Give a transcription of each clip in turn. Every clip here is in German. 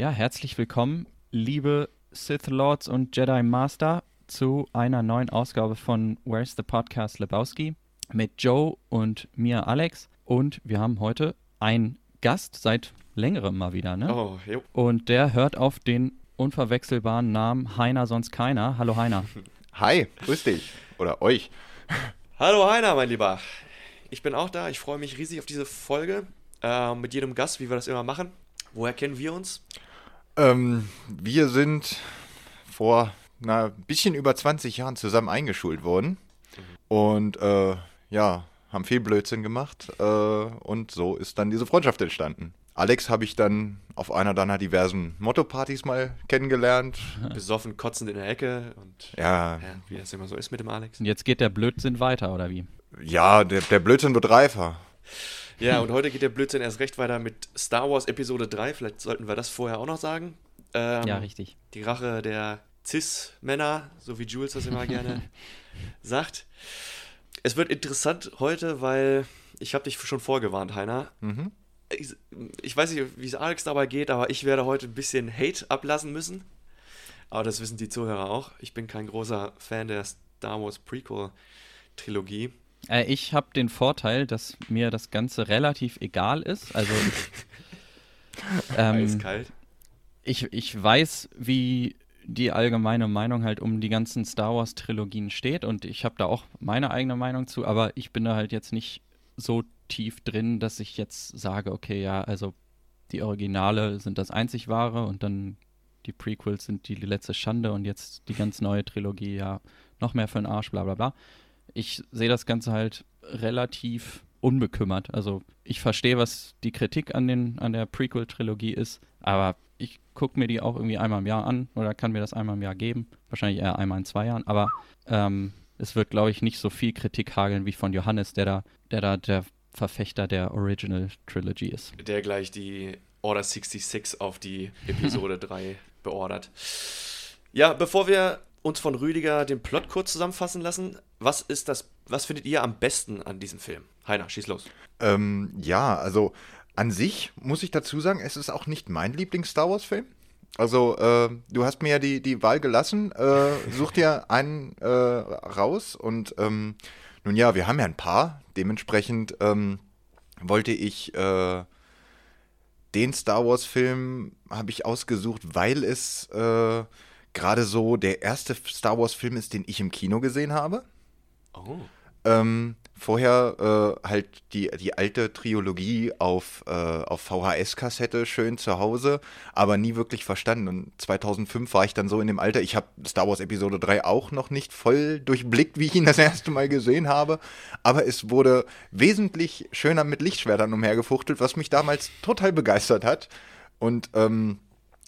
Ja, herzlich willkommen, liebe Sith Lords und Jedi Master, zu einer neuen Ausgabe von Where's the Podcast Lebowski mit Joe und mir Alex. Und wir haben heute einen Gast seit längerem mal wieder, ne? Oh, jo. Und der hört auf den unverwechselbaren Namen Heiner sonst keiner. Hallo Heiner. Hi, grüß dich. Oder euch. Hallo Heiner, mein Lieber. Ich bin auch da. Ich freue mich riesig auf diese Folge. Äh, mit jedem Gast, wie wir das immer machen. Woher kennen wir uns? Ähm, wir sind vor ein bisschen über 20 Jahren zusammen eingeschult worden. Und äh, ja, haben viel Blödsinn gemacht. Äh, und so ist dann diese Freundschaft entstanden. Alex habe ich dann auf einer deiner diversen Motto-Partys mal kennengelernt. Besoffen, kotzend in der Ecke und Ja, ja, wie das immer so ist mit dem Alex. Und jetzt geht der Blödsinn weiter, oder wie? ja, der, der Blödsinn wird reifer. Ja, und heute geht der Blödsinn erst recht weiter mit Star Wars Episode 3. Vielleicht sollten wir das vorher auch noch sagen. Ähm, Ja, richtig. Die Rache der Cis-Männer, so wie Jules das immer gerne sagt. Es wird interessant heute, weil ich habe dich schon vorgewarnt, Heiner. Mhm. Ich, ich weiß nicht, wie es Alex dabei geht, aber ich werde heute ein bisschen Hate ablassen müssen. Aber das wissen die Zuhörer auch. Ich bin kein großer Fan der Star Wars Prequel-Trilogie. Äh, ich habe den Vorteil, dass mir das Ganze relativ egal ist. Also ähm, Eiskalt. ich, ich weiß, wie die allgemeine Meinung halt um die ganzen Star Wars Trilogien steht und ich habe da auch meine eigene Meinung zu, aber ich bin da halt jetzt nicht so tief drin, dass ich jetzt sage, okay, ja, also die Originale sind das einzig wahre und dann die Prequels sind die letzte Schande und jetzt die ganz neue Trilogie, ja, noch mehr für den Arsch, bla bla bla. Ich sehe das Ganze halt relativ unbekümmert. Also ich verstehe, was die Kritik an, den, an der Prequel-Trilogie ist, aber ich gucke mir die auch irgendwie einmal im Jahr an oder kann mir das einmal im Jahr geben. Wahrscheinlich eher einmal in zwei Jahren, aber ähm, es wird, glaube ich, nicht so viel Kritik hageln wie von Johannes, der da, der da der Verfechter der Original Trilogy ist. Der gleich die Order 66 auf die Episode 3 beordert. Ja, bevor wir uns von Rüdiger den Plot kurz zusammenfassen lassen, was ist das, was findet ihr am besten an diesem Film? Heiner, schieß los. Ähm, ja, also an sich muss ich dazu sagen, es ist auch nicht mein Lieblings-Star Wars-Film. Also, äh, du hast mir ja die, die Wahl gelassen. Äh, such dir einen äh, raus. Und ähm, nun ja, wir haben ja ein paar. Dementsprechend ähm, wollte ich äh, den Star Wars-Film habe ich ausgesucht, weil es äh, gerade so der erste Star Wars-Film ist, den ich im Kino gesehen habe. Oh. Ähm, vorher äh, halt die, die alte Trilogie auf, äh, auf VHS-Kassette schön zu Hause, aber nie wirklich verstanden. Und 2005 war ich dann so in dem Alter, ich habe Star Wars Episode 3 auch noch nicht voll durchblickt, wie ich ihn das erste Mal gesehen habe, aber es wurde wesentlich schöner mit Lichtschwertern umhergefuchtelt, was mich damals total begeistert hat. Und ähm,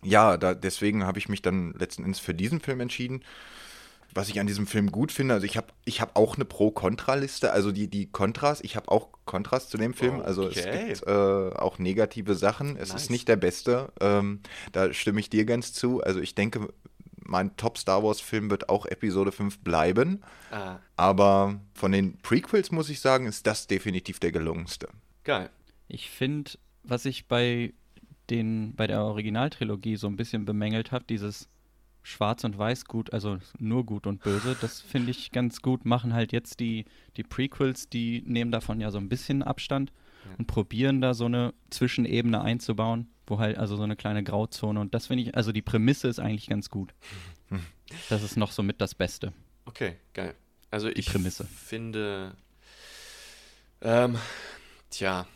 ja, da, deswegen habe ich mich dann letzten Endes für diesen Film entschieden was ich an diesem Film gut finde, also ich habe ich hab auch eine Pro-Kontra-Liste, also die, die Kontras, ich habe auch Kontras zu dem Film, also es Okay. gibt äh, auch negative Sachen, es Nice. ist nicht der beste, ähm, da stimme ich dir ganz zu, also ich denke, mein Top-Star Wars-Film wird auch Episode 5 bleiben, Ah, aber von den Prequels muss ich sagen, ist das definitiv der gelungenste. geil. Ich finde, was ich bei den bei der Originaltrilogie so ein bisschen bemängelt habe, dieses Schwarz und Weiß gut, also nur gut und böse, das finde ich ganz gut. Machen halt jetzt die die Prequels, die nehmen davon ja so ein bisschen Abstand und probieren da so eine Zwischenebene einzubauen, wo halt also so eine kleine Grauzone und das finde ich, also die Prämisse ist eigentlich ganz gut. Das ist noch so mit das Beste. Okay, geil. Also ich Prämisse. finde, ähm, tja,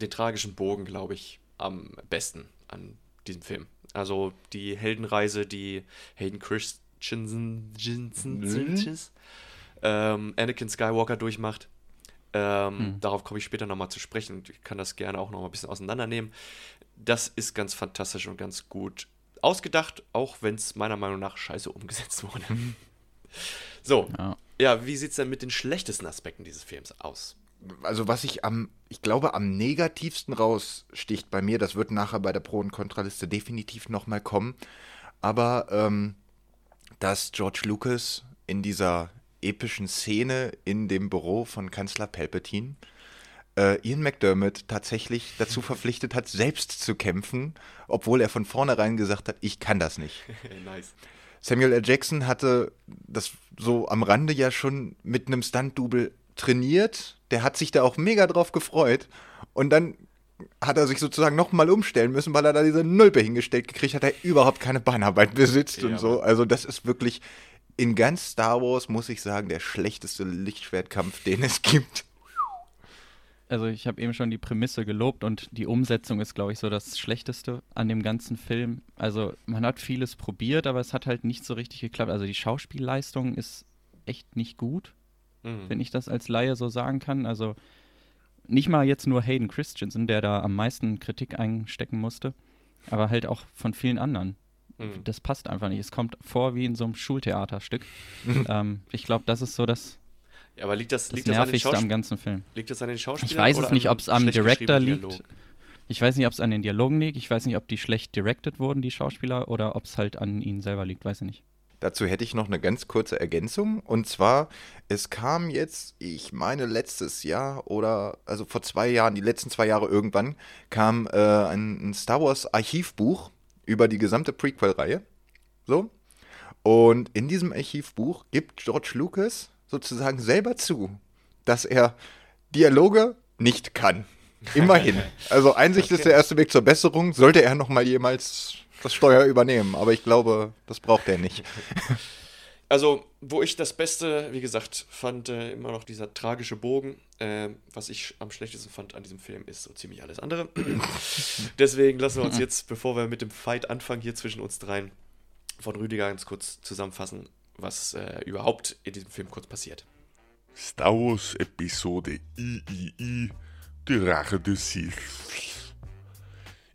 den tragischen Bogen, glaube ich, am besten an diesem Film. Also die Heldenreise, die Hayden Christensen Jensen- ähm, Anakin Skywalker durchmacht. Ähm, Hm. Darauf komme ich später nochmal zu sprechen und ich kann das gerne auch nochmal ein bisschen auseinandernehmen. Das ist ganz fantastisch und ganz gut ausgedacht, auch wenn es meiner Meinung nach scheiße umgesetzt wurde. so, Ja. ja, wie sieht es denn mit den schlechtesten Aspekten dieses Films aus? Also was ich am, ich glaube, am negativsten raussticht bei mir, das wird nachher bei der Pro- und Kontraliste definitiv nochmal kommen, aber ähm, dass George Lucas in dieser epischen Szene in dem Büro von Kanzler Palpatine äh, Ian McDermott tatsächlich dazu verpflichtet hat, selbst zu kämpfen, obwohl er von vornherein gesagt hat, ich kann das nicht. nice. Samuel L. Jackson hatte das so am Rande ja schon mit einem Stunt-Double trainiert. Der hat sich da auch mega drauf gefreut. Und dann hat er sich sozusagen nochmal umstellen müssen, weil er da diese Nulpe hingestellt gekriegt hat, der überhaupt keine Beinarbeit besitzt Ja, und so. Also das ist wirklich in ganz Star Wars, muss ich sagen, der schlechteste Lichtschwertkampf, den es gibt. Also ich habe eben schon die Prämisse gelobt und die Umsetzung ist, glaube ich, so das Schlechteste an dem ganzen Film. Also man hat vieles probiert, aber es hat halt nicht so richtig geklappt. Also die Schauspielleistung ist echt nicht gut, Mhm. wenn ich das als Laie so sagen kann. Also nicht mal jetzt nur Hayden Christensen, der da am meisten Kritik einstecken musste, aber halt auch von vielen anderen. Mhm. Das passt einfach nicht. Es kommt vor wie in so einem Schultheaterstück. ähm, ich glaube, das ist so das, Ja, aber liegt das, das liegt das, Nervigste am Schauspiel ganzen Film. liegt das an den Schauspielern? Ich weiß es nicht, ob es am Director liegt. Dialog? Ich weiß nicht, ob es an den Dialogen liegt. Ich weiß nicht, ob die schlecht directed wurden, die Schauspieler, oder ob es halt an ihnen selber liegt. Weiß ich nicht. Dazu hätte ich noch eine ganz kurze Ergänzung. Und zwar, es kam jetzt, ich meine letztes Jahr oder also vor zwei Jahren, die letzten zwei Jahre irgendwann, kam äh, ein, ein Star Wars Archivbuch über die gesamte Prequel-Reihe. So. Und in diesem Archivbuch gibt George Lucas sozusagen selber zu, dass er Dialoge nicht kann. Immerhin. Also Einsicht ist der erste Weg zur Besserung. Sollte er noch mal jemals das Steuer übernehmen. Aber ich glaube, das braucht er nicht. Also, wo ich das Beste, wie gesagt, fand äh, immer noch dieser tragische Bogen. Äh, was ich am schlechtesten fand an diesem Film ist so ziemlich alles andere. Deswegen lassen wir uns jetzt, bevor wir mit dem Fight anfangen, hier zwischen uns dreien, von Rüdiger ganz kurz zusammenfassen, was äh, überhaupt in diesem Film kurz passiert. Star Wars Episode III, die Rache des Sith.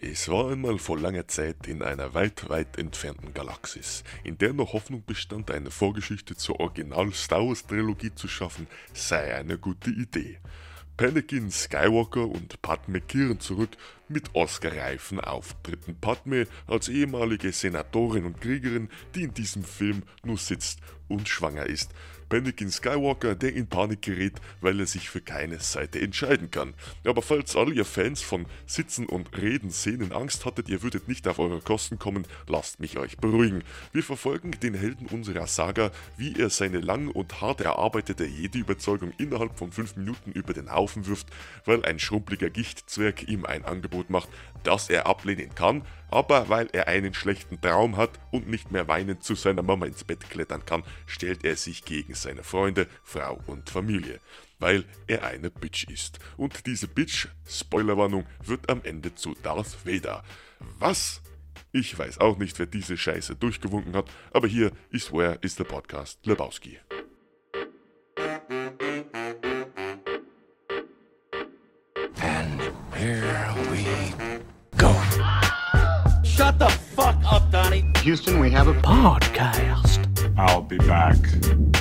Es war einmal vor langer Zeit in einer weit, weit entfernten Galaxis, in der noch Hoffnung bestand, eine Vorgeschichte zur Original-Star Wars-Trilogie zu schaffen, sei eine gute Idee. Anakin Skywalker und Padme kehren zurück mit Oscar-reifen Auftritten. Padme als ehemalige Senatorin und Kriegerin, die in diesem Film nur sitzt und schwanger ist. Anakin Skywalker, der in Panik gerät, weil er sich für keine Seite entscheiden kann. Aber falls all ihr Fans von Sitzen und Reden Szenen Angst hattet, ihr würdet nicht auf eure Kosten kommen, lasst mich euch beruhigen. Wir verfolgen den Helden unserer Saga, wie er seine lang und hart erarbeitete Jedi-Überzeugung innerhalb von 5 Minuten über den Haufen wirft, weil ein schrumpeliger Gichtzwerg ihm ein Angebot macht, das er ablehnen kann, aber weil er einen schlechten Traum hat und nicht mehr weinend zu seiner Mama ins Bett klettern kann, stellt er sich gegen seine Freunde, Frau und Familie, weil er eine Bitch ist. Und diese Bitch, Spoilerwarnung, wird am Ende zu Darth Vader. Was? Ich weiß auch nicht, wer diese Scheiße durchgewunken hat, aber hier ist Where is the Podcast Lebowski. Here we go. Shut the fuck up, Donnie. Houston, we have a podcast. I'll be back.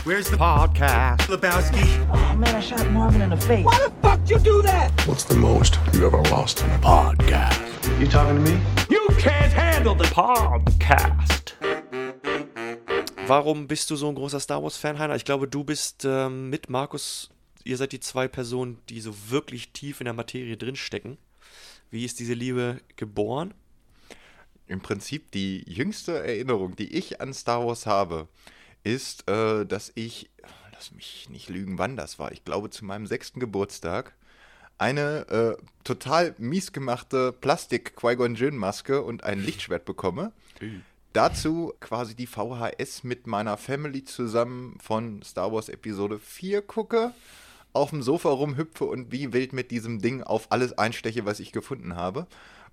Where's the podcast? Lebowski. Oh man, I shot Marvin in the face. Why the fuck you do that? What's the most you ever lost in a Podcast. You talking to me? You can't handle the podcast. Warum bist du so ein großer Star Wars-Fan, Heiner? Ich glaube, du bist ähm, mit Markus, ihr seid die zwei Personen, die so wirklich tief in der Materie drinstecken. Wie ist diese Liebe geboren? Im Prinzip die jüngste Erinnerung, die ich an Star Wars habe, ist, äh, dass ich, lass mich nicht lügen, wann das war, ich glaube zu meinem sechsten Geburtstag, eine äh, total mies gemachte Plastik-Qui-Gon-Jinn-Maske und ein Lichtschwert bekomme. Dazu quasi die VHS mit meiner Family zusammen von Star Wars Episode 4 gucke, auf dem Sofa rumhüpfe und wie wild mit diesem Ding auf alles einsteche, was ich gefunden habe.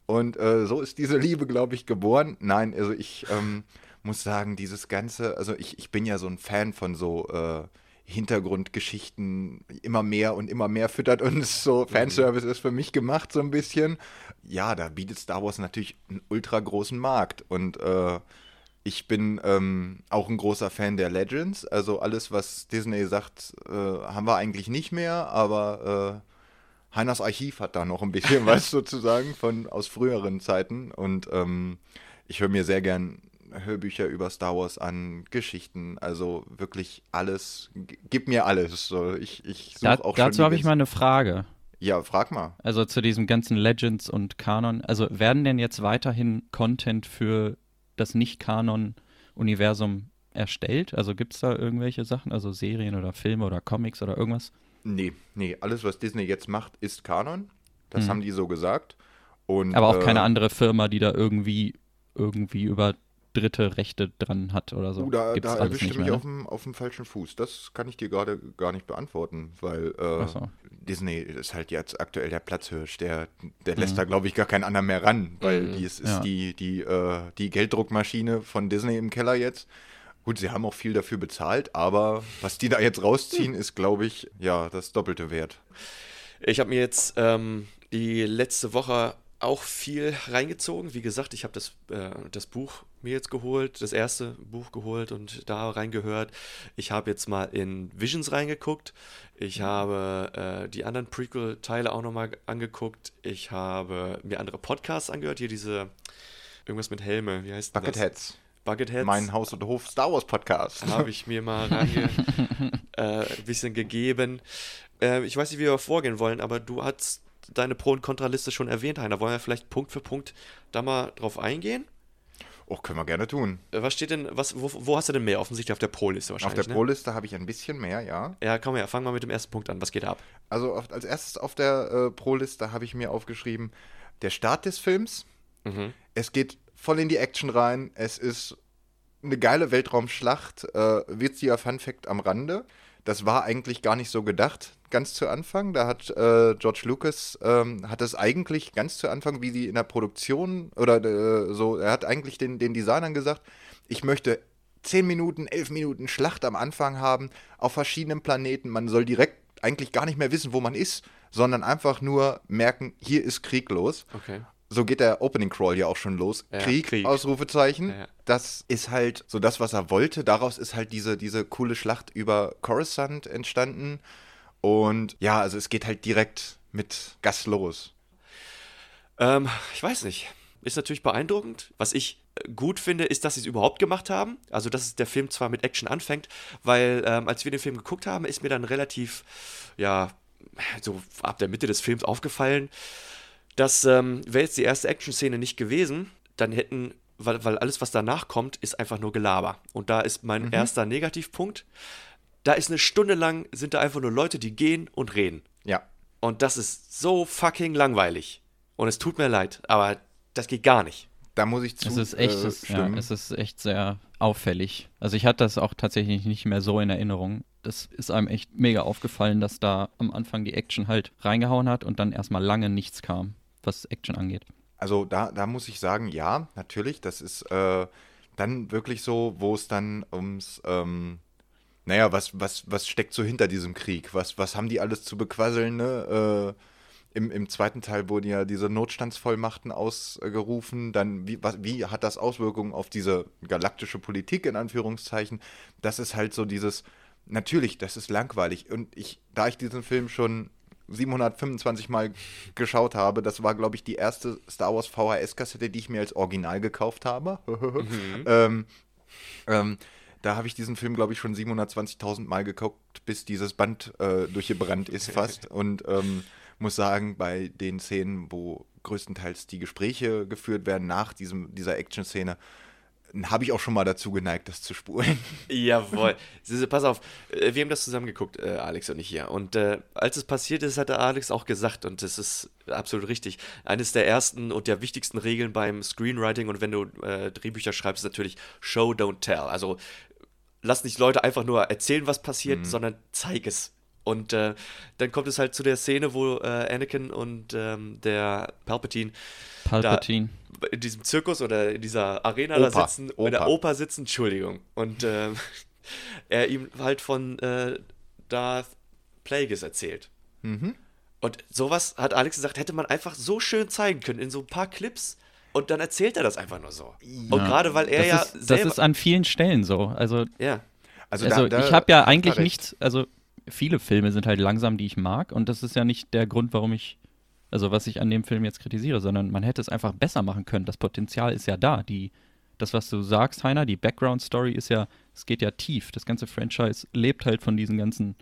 Und äh, so ist diese Liebe, glaube ich, geboren. Nein, also ich ähm, muss sagen, dieses Ganze, also ich, ich bin ja so ein Fan von so äh, Hintergrundgeschichten, immer mehr und immer mehr füttert uns so. Fanservice ist für mich gemacht, so ein bisschen. Ja, da bietet Star Wars natürlich einen ultra großen Markt. Und äh, ich bin ähm, auch ein großer Fan der Legends. Also alles, was Disney sagt, äh, haben wir eigentlich nicht mehr, aber äh, Heiners Archiv hat da noch ein bisschen was sozusagen von aus früheren Zeiten. Und ähm, ich höre mir sehr gern Hörbücher über Star Wars an, Geschichten, also wirklich alles. Gib mir alles. So, ich ich Da, auch dazu habe ich mal eine Frage. Ja, frag mal. Also zu diesem ganzen Legends und Kanon. Also werden denn jetzt weiterhin Content für das Nicht-Kanon-Universum erstellt? Also gibt es da irgendwelche Sachen, also Serien oder Filme oder Comics oder irgendwas? Nee, nee, alles, was Disney jetzt macht, ist Kanon. Das Mhm. haben die so gesagt. Und, Aber auch äh, keine andere Firma, die da irgendwie, irgendwie über dritte Rechte dran hat oder so. Uh, da, Gibt's da erwischte mich mehr, auf, ne? dem, auf dem falschen Fuß. Das kann ich dir gerade gar nicht beantworten, weil äh, so. Disney ist halt jetzt aktuell der Platzhirsch. Der, der lässt da, glaube ich, gar keinen anderen mehr ran, weil Mhm. die ist, ist Ja. die, die, äh, die Gelddruckmaschine von Disney im Keller jetzt. Gut, sie haben auch viel dafür bezahlt, aber was die da jetzt rausziehen, ist, glaube ich, ja, das Doppelte wert. Ich habe mir jetzt ähm, die letzte Woche auch viel reingezogen. Wie gesagt, ich habe das, äh, das Buch mir jetzt geholt, das erste Buch geholt und da reingehört. Ich habe jetzt mal in Visions reingeguckt. Ich habe äh, die anderen Prequel-Teile auch nochmal angeguckt. Ich habe mir andere Podcasts angehört. Hier diese, irgendwas mit Helme, wie heißt denn das? Bucketheads, Bucketheads. mein Haus- und Hof Star Wars Podcast. habe ich mir mal reinge äh, ein bisschen gegeben. Äh, ich weiß nicht, wie wir vorgehen wollen, aber du hast deine Pro- und Kontraliste schon erwähnt, Heiner. Wollen wir vielleicht Punkt für Punkt da mal drauf eingehen? Oh, können wir gerne tun. Äh, Was steht denn, was, wo, wo hast du denn mehr? Offensichtlich auf der Pro-Liste Auf wahrscheinlich. der ne? Pro-Liste habe ich ein bisschen mehr, ja. Ja, komm her, fang mal mit dem ersten Punkt an. Was geht ab? Also auf, als erstes auf der äh, Pro-Liste habe ich mir aufgeschrieben, der Start des Films. Mhm. Es geht voll in die Action rein. Es ist eine geile Weltraumschlacht. Äh, witziger Fun Fact am Rande. Das war eigentlich gar nicht so gedacht, ganz zu Anfang. Da hat äh, George Lucas, ähm, hat es eigentlich ganz zu Anfang, wie sie in der Produktion oder äh, so, er hat eigentlich den, den Designern gesagt, ich möchte 10 Minuten, 11 Minuten Schlacht am Anfang haben, auf verschiedenen Planeten. Man soll direkt eigentlich gar nicht mehr wissen, wo man ist, sondern einfach nur merken, hier ist Krieg los. Okay. So geht der Opening Crawl ja auch schon los. Ja, Krieg, Krieg. Ausrufezeichen. Ja. Das ist halt so das, was er wollte. Daraus ist halt diese, diese coole Schlacht über Coruscant entstanden. Und ja, also es geht halt direkt mit Gas los. Ähm, ich weiß nicht. Ist natürlich beeindruckend. Was ich äh, gut finde, ist, dass sie es überhaupt gemacht haben. Also, dass es der Film zwar mit Action anfängt, weil ähm, als wir den Film geguckt haben, ist mir dann relativ, ja, so ab der Mitte des Films aufgefallen, dass ähm, wäre jetzt die erste Action-Szene nicht gewesen, dann hätten, weil, weil alles, was danach kommt, ist einfach nur Gelaber. Und da ist mein erster Negativpunkt. Da ist eine Stunde lang, sind da einfach nur Leute, die gehen und reden. Ja. Und das ist so fucking langweilig. Und es tut mir leid, aber das geht gar nicht. Da muss ich zu Es ist echt, äh, es, ja, es ist echt sehr auffällig. Also ich hatte das auch tatsächlich nicht mehr so in Erinnerung. Das ist einem echt mega aufgefallen, dass da am Anfang die Action halt reingehauen hat und dann erstmal lange nichts kam, was Action angeht. Also da, da muss ich sagen, ja, natürlich, das ist äh, dann wirklich so, wo es dann ums, ähm, naja, was, was, was steckt so hinter diesem Krieg? Was, was haben die alles zu bequasseln, ne? Äh, im, Im zweiten Teil wurden ja diese Notstandsvollmachten ausgerufen. Dann, wie, was, wie hat das Auswirkungen auf diese galaktische Politik, in Anführungszeichen? Das ist halt so dieses, natürlich, das ist langweilig. Und ich, da ich diesen Film schon 725 Mal geschaut habe, das war, glaube ich, die erste Star Wars VHS-Kassette, die ich mir als Original gekauft habe. ähm, ähm, da habe ich diesen Film, glaube ich, schon 720.000 Mal geguckt, bis dieses Band äh, durchgebrannt ist fast. Und ähm, muss sagen, bei den Szenen, wo größtenteils die Gespräche geführt werden nach diesem, dieser Action-Szene, habe ich auch schon mal dazu geneigt, das zu spulen. Jawohl. Pass auf, äh, wir haben das zusammen geguckt, äh, Alex und ich hier. Und äh, als es passiert ist, hat der Alex auch gesagt, und das ist absolut richtig, eines der ersten und der wichtigsten Regeln beim Screenwriting und wenn du äh, Drehbücher schreibst, ist natürlich Show, don't tell. Also lass nicht Leute einfach nur erzählen, was passiert, sondern zeig es. Und äh, dann kommt es halt zu der Szene, wo äh, Anakin und ähm, der Palpatine Palpatine. in diesem Zirkus oder in dieser Arena Oper. da sitzen, in der Oper. Sitzen, Entschuldigung. Und ähm, er ihm halt von äh, Darth Plagueis erzählt. Mhm. Und sowas hat Alex gesagt, hätte man einfach so schön zeigen können in so ein paar Clips. Und dann erzählt er das einfach nur so. Und gerade weil er das, ja ist, das ist an vielen Stellen so. Also, ja. Also, also da, da ich habe ja eigentlich nichts, also viele Filme sind halt langsam, die ich mag und das ist ja nicht der Grund, warum ich, also was ich an dem Film jetzt kritisiere, sondern man hätte es einfach besser machen können. Das Potenzial ist ja da. Die, das, was du sagst, Heiner, die Background-Story ist ja, es geht ja tief. Das ganze Franchise lebt halt von diesen ganzen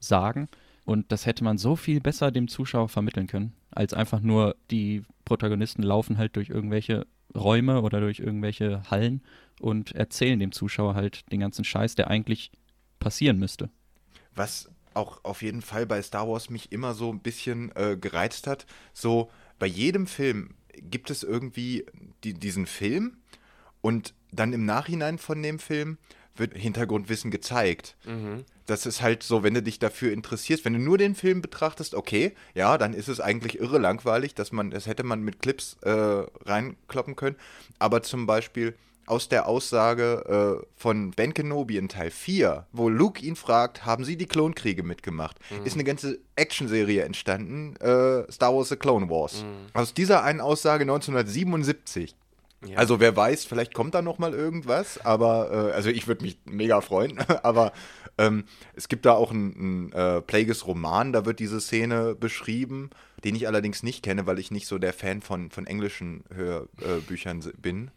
Sagen Und das hätte man so viel besser dem Zuschauer vermitteln können, als einfach nur die Protagonisten laufen halt durch irgendwelche Räume oder durch irgendwelche Hallen und erzählen dem Zuschauer halt den ganzen Scheiß, der eigentlich passieren müsste. Was auch auf jeden Fall bei Star Wars mich immer so ein bisschen äh, gereizt hat, so bei jedem Film gibt es irgendwie die, diesen Film und dann im Nachhinein von dem Film wird Hintergrundwissen gezeigt. Das ist halt so, wenn du dich dafür interessierst, wenn du nur den Film betrachtest, okay, ja, dann ist es eigentlich irre langweilig, dass man, das hätte man mit Clips äh, reinkloppen können. Aber zum Beispiel aus der Aussage äh, von Ben Kenobi in Teil 4, wo Luke ihn fragt, haben Sie die Klonkriege mitgemacht, ist eine ganze Actionserie entstanden, äh, Star Wars The Clone Wars. Aus dieser einen Aussage 1977 also wer weiß, vielleicht kommt da noch mal irgendwas, aber äh, also ich würde mich mega freuen, aber ähm, es gibt da auch einen, einen äh, Plagueis-Roman, da wird diese Szene beschrieben, den ich allerdings nicht kenne, weil ich nicht so der Fan von, von englischen Hörbüchern äh, bin.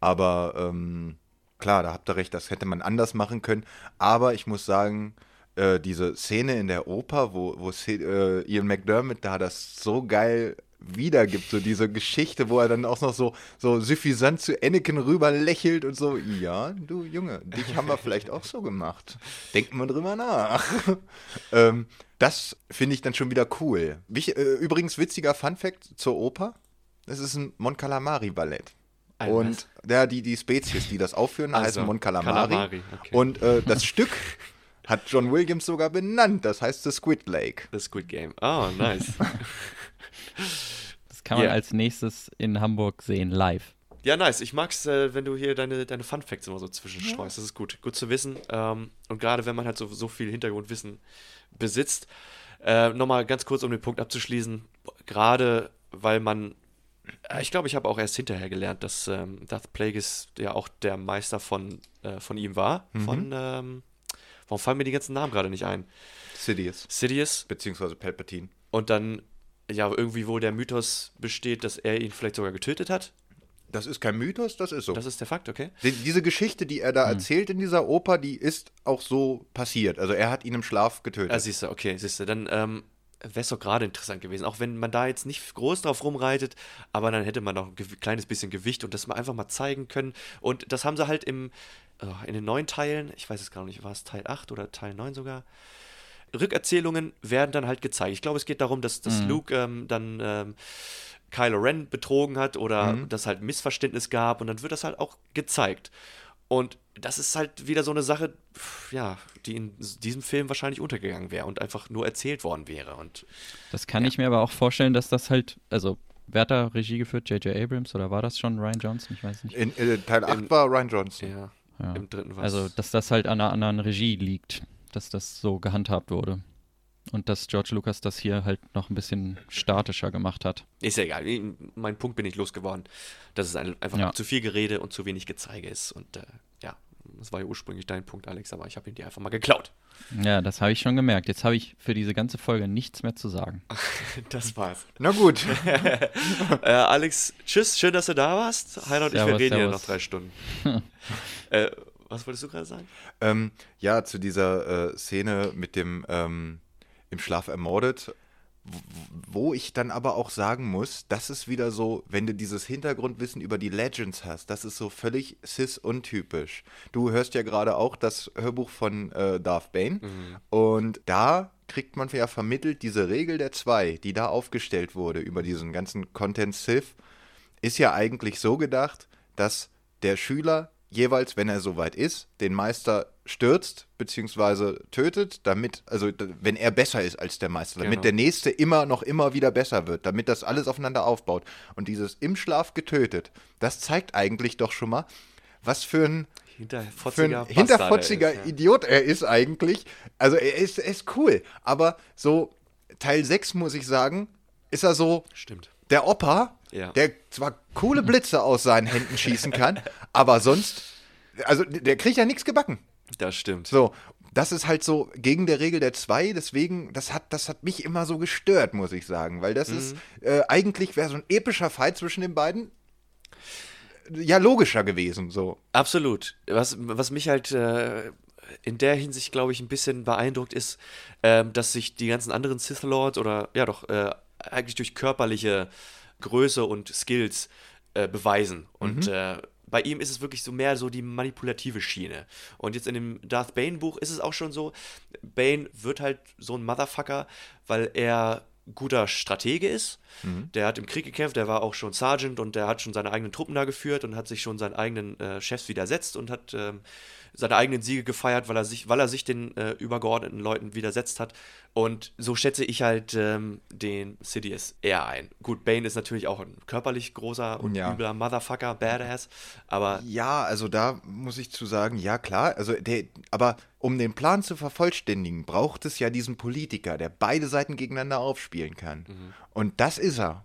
Aber ähm, klar, da habt ihr recht, das hätte man anders machen können. Aber ich muss sagen, äh, diese Szene in der Oper, wo, wo äh, Ian McDermott da das so geil wiedergibt, so diese Geschichte, wo er dann auch noch so, so suffisant zu Anakin rüber lächelt und so, ja, du Junge, dich haben wir vielleicht auch so gemacht. Denken wir drüber nach. ähm, das finde ich dann schon wieder cool. Wich, äh, übrigens, witziger Fun-Fact zur Oper: Es ist ein Mon Calamari-Ballett. Ein Und ja, die, die Spezies, die das aufführen, Also, heißen Mon Calamari. Calamari, okay. Und äh, das Stück hat John Williams sogar benannt. Das heißt The Squid Lake. The Squid Game. Oh, nice. Das kann man Ja. als nächstes in Hamburg sehen, live. Ja, nice. Ich mag's, äh, wenn du hier deine, deine Fun Facts immer so zwischenstreust. Das ist gut. Gut zu wissen. Ähm, und gerade wenn man halt so, so viel Hintergrundwissen besitzt. Äh, Nochmal ganz kurz, um den Punkt abzuschließen. Gerade weil man. Äh, Ich glaube, ich habe auch erst hinterher gelernt, dass ähm, Darth Plagueis ja auch der Meister von, äh, von ihm war. Von. Ähm, warum fallen mir die ganzen Namen gerade nicht ein? Sidious. Sidious. Beziehungsweise Palpatine. Und dann. Ja, irgendwie wohl der Mythos besteht, dass er ihn vielleicht sogar getötet hat. Das ist kein Mythos, das ist so. Das ist der Fakt, okay? Die- Diese Geschichte, die er da erzählt in dieser Oper, die ist auch so passiert. Also er hat ihn im Schlaf getötet. Ah, siehst du, okay, siehst du, dann ähm, wäre es doch gerade interessant gewesen. Auch wenn man da jetzt nicht groß drauf rumreitet, aber dann hätte man noch ein kleines bisschen Gewicht und das mal einfach mal zeigen können. Und das haben sie halt im, oh, in den neuen Teilen, ich weiß es gar nicht, war es Teil 8 oder Teil 9 sogar, Rückerzählungen werden dann halt gezeigt. Ich glaube, es geht darum, dass, dass Luke ähm, dann ähm, Kylo Ren betrogen hat oder dass halt ein Missverständnis gab und dann wird das halt auch gezeigt. Und das ist halt wieder so eine Sache, ja, die in diesem Film wahrscheinlich untergegangen wäre und einfach nur erzählt worden wäre. Und Das kann ich mir aber auch vorstellen, dass das halt, also wer hat da Regie geführt? J.J. Abrams oder war das schon Ryan Johnson? Ich weiß nicht. in, äh, Teil 8 war Ryan Johnson. ja, Ja. im dritten war Also, dass das halt an einer anderen Regie liegt, dass das so gehandhabt wurde. Und dass George Lucas das hier halt noch ein bisschen statischer gemacht hat. Ist ja egal. Mein Punkt bin ich losgeworden, dass es ein- einfach Ja. zu viel Gerede und zu wenig Gezeige ist. Und äh, ja, das war ja ursprünglich dein Punkt, Alex, aber ich habe ihn dir einfach mal geklaut. Ja, das habe ich schon gemerkt. Jetzt habe ich für diese ganze Folge nichts mehr zu sagen. Das war's. Na gut. Äh, Alex, tschüss, schön, dass du da warst. Heiner und ich, wir reden hier servus. noch drei Stunden. äh, was wolltest du gerade sagen? ähm, ja, zu dieser äh, Szene mit dem ähm, im Schlaf ermordet, wo ich dann aber auch sagen muss, das ist wieder so, wenn du dieses Hintergrundwissen über die Legends hast, das ist so völlig cis-untypisch. Du hörst ja gerade auch das Hörbuch von äh, Darth Bane und da kriegt man ja vermittelt, diese Regel der zwei, die da aufgestellt wurde über diesen ganzen Content Sith, ist ja eigentlich so gedacht, dass der Schüler jeweils, wenn er soweit ist, den Meister stürzt bzw. tötet, damit, also wenn er besser ist als der Meister, damit Genau. der Nächste immer noch immer wieder besser wird, damit das alles aufeinander aufbaut. Und dieses im Schlaf getötet, das zeigt eigentlich doch schon mal, was für ein für Hinterfotziger ein hinterfotziger er ist, ja. Idiot er ist eigentlich. Also er ist, er ist cool. Aber so Teil 6, muss ich sagen, ist er so Stimmt. der Opa, Ja. der zwar coole Blitze aus seinen Händen schießen kann, aber sonst, also der kriegt ja nichts gebacken. Das stimmt. So, das ist halt so gegen der Regel der zwei, deswegen, das hat, das hat mich immer so gestört, muss ich sagen, weil das ist, äh, eigentlich wäre so ein epischer Fight zwischen den beiden ja logischer gewesen, so. Absolut. Was, was mich halt äh, in der Hinsicht, glaube ich, ein bisschen beeindruckt ist, ähm, dass sich die ganzen anderen Sith Lords oder ja doch äh, eigentlich durch körperliche Größe und Skills äh, beweisen. Und äh, bei ihm ist es wirklich so mehr so die manipulative Schiene. Und jetzt in dem Darth Bane Buch ist es auch schon so, Bane wird halt so ein Motherfucker, weil er guter Stratege ist. Der hat im Krieg gekämpft, der war auch schon Sergeant und der hat schon seine eigenen Truppen da geführt und hat sich schon seinen eigenen äh, Chefs widersetzt und hat ähm, seine eigenen Siege gefeiert, weil er sich, weil er sich den äh, übergeordneten Leuten widersetzt hat. Und so schätze ich halt ähm, den Sidious eher ein. Gut, Bane ist natürlich auch ein körperlich großer und Ja. übler Motherfucker, Badass, aber Ja, also da muss ich zu sagen, ja klar, also der, aber um den Plan zu vervollständigen, braucht es ja diesen Politiker, der beide Seiten gegeneinander aufspielen kann. Und das ist er.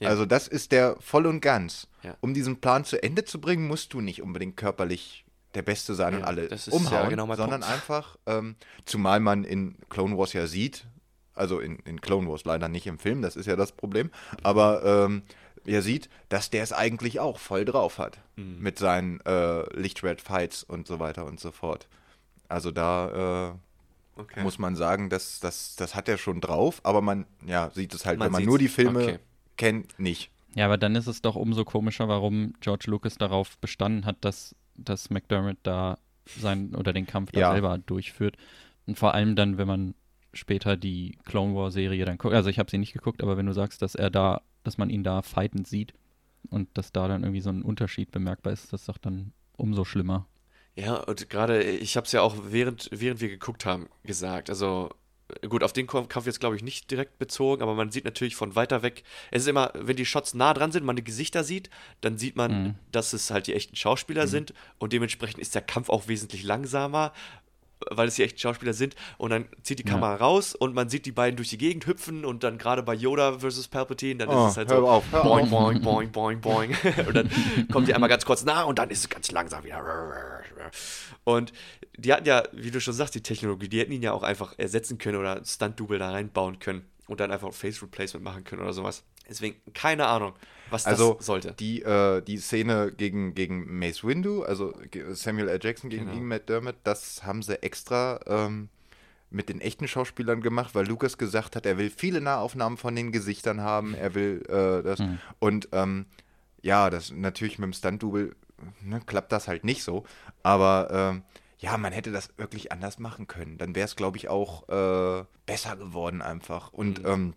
Ja. Also das ist der voll und ganz. Ja. Um diesen Plan zu Ende zu bringen, musst du nicht unbedingt körperlich der Beste sein und Ja, alle das ist ja umhauen, genau sondern Punkt. einfach, ähm, zumal man in Clone Wars ja sieht, also in, in Clone Wars leider nicht im Film, das ist ja das Problem, aber ähm, er sieht, dass der es eigentlich auch voll drauf hat Mhm. mit seinen äh, Lichtschwert-Fights und so weiter und so fort. Also da äh, okay. muss man sagen, das, das, das hat er schon drauf, aber man ja, sieht es halt, Man wenn man nur die Filme Okay. kennt, nicht. Ja, aber dann ist es doch umso komischer, warum George Lucas darauf bestanden hat, dass, dass McDermott da sein oder den Kampf da Ja. selber durchführt. Und vor allem dann, wenn man später die Clone War Serie dann guckt. Also ich habe sie nicht geguckt, aber wenn du sagst, dass er da, dass man ihn da fightend sieht und dass da dann irgendwie so ein Unterschied bemerkbar ist, das ist doch dann umso schlimmer. Ja, und gerade, ich habe es ja auch während, während wir geguckt haben gesagt. Also, gut, auf den Kampf jetzt glaube ich nicht direkt bezogen, aber man sieht natürlich von weiter weg. Es ist immer, wenn die Shots nah dran sind, man die Gesichter sieht, dann sieht man, Mhm. dass es halt die echten Schauspieler sind und dementsprechend ist der Kampf auch wesentlich langsamer, weil es die echten Schauspieler sind. Und dann zieht die Ja. Kamera raus und man sieht die beiden durch die Gegend hüpfen und dann gerade bei Yoda versus Palpatine, dann Oh, ist es halt hör so auf, hör boing, auf. boing, boing, boing, boing. und dann kommt die einmal ganz kurz nah und dann ist es ganz langsam wieder. Und die hatten ja, wie du schon sagst, die Technologie, die hätten ihn ja auch einfach ersetzen können oder Stunt-Double da reinbauen können und dann einfach Face Replacement machen können oder sowas. Deswegen keine Ahnung, was Also das sollte. die, äh, die Szene gegen, gegen Mace Windu, also Samuel L. Jackson gegen Genau. Ian McDermott, das haben sie extra ähm, mit den echten Schauspielern gemacht, weil Lucas gesagt hat, er will viele Nahaufnahmen von den Gesichtern haben, er will äh, das. Und ähm, ja, das natürlich mit dem Stunt-Double ne, klappt das halt nicht so. Aber ähm, ja, man hätte das wirklich anders machen können. Dann wäre es, glaube ich, auch äh, besser geworden einfach. Und ähm,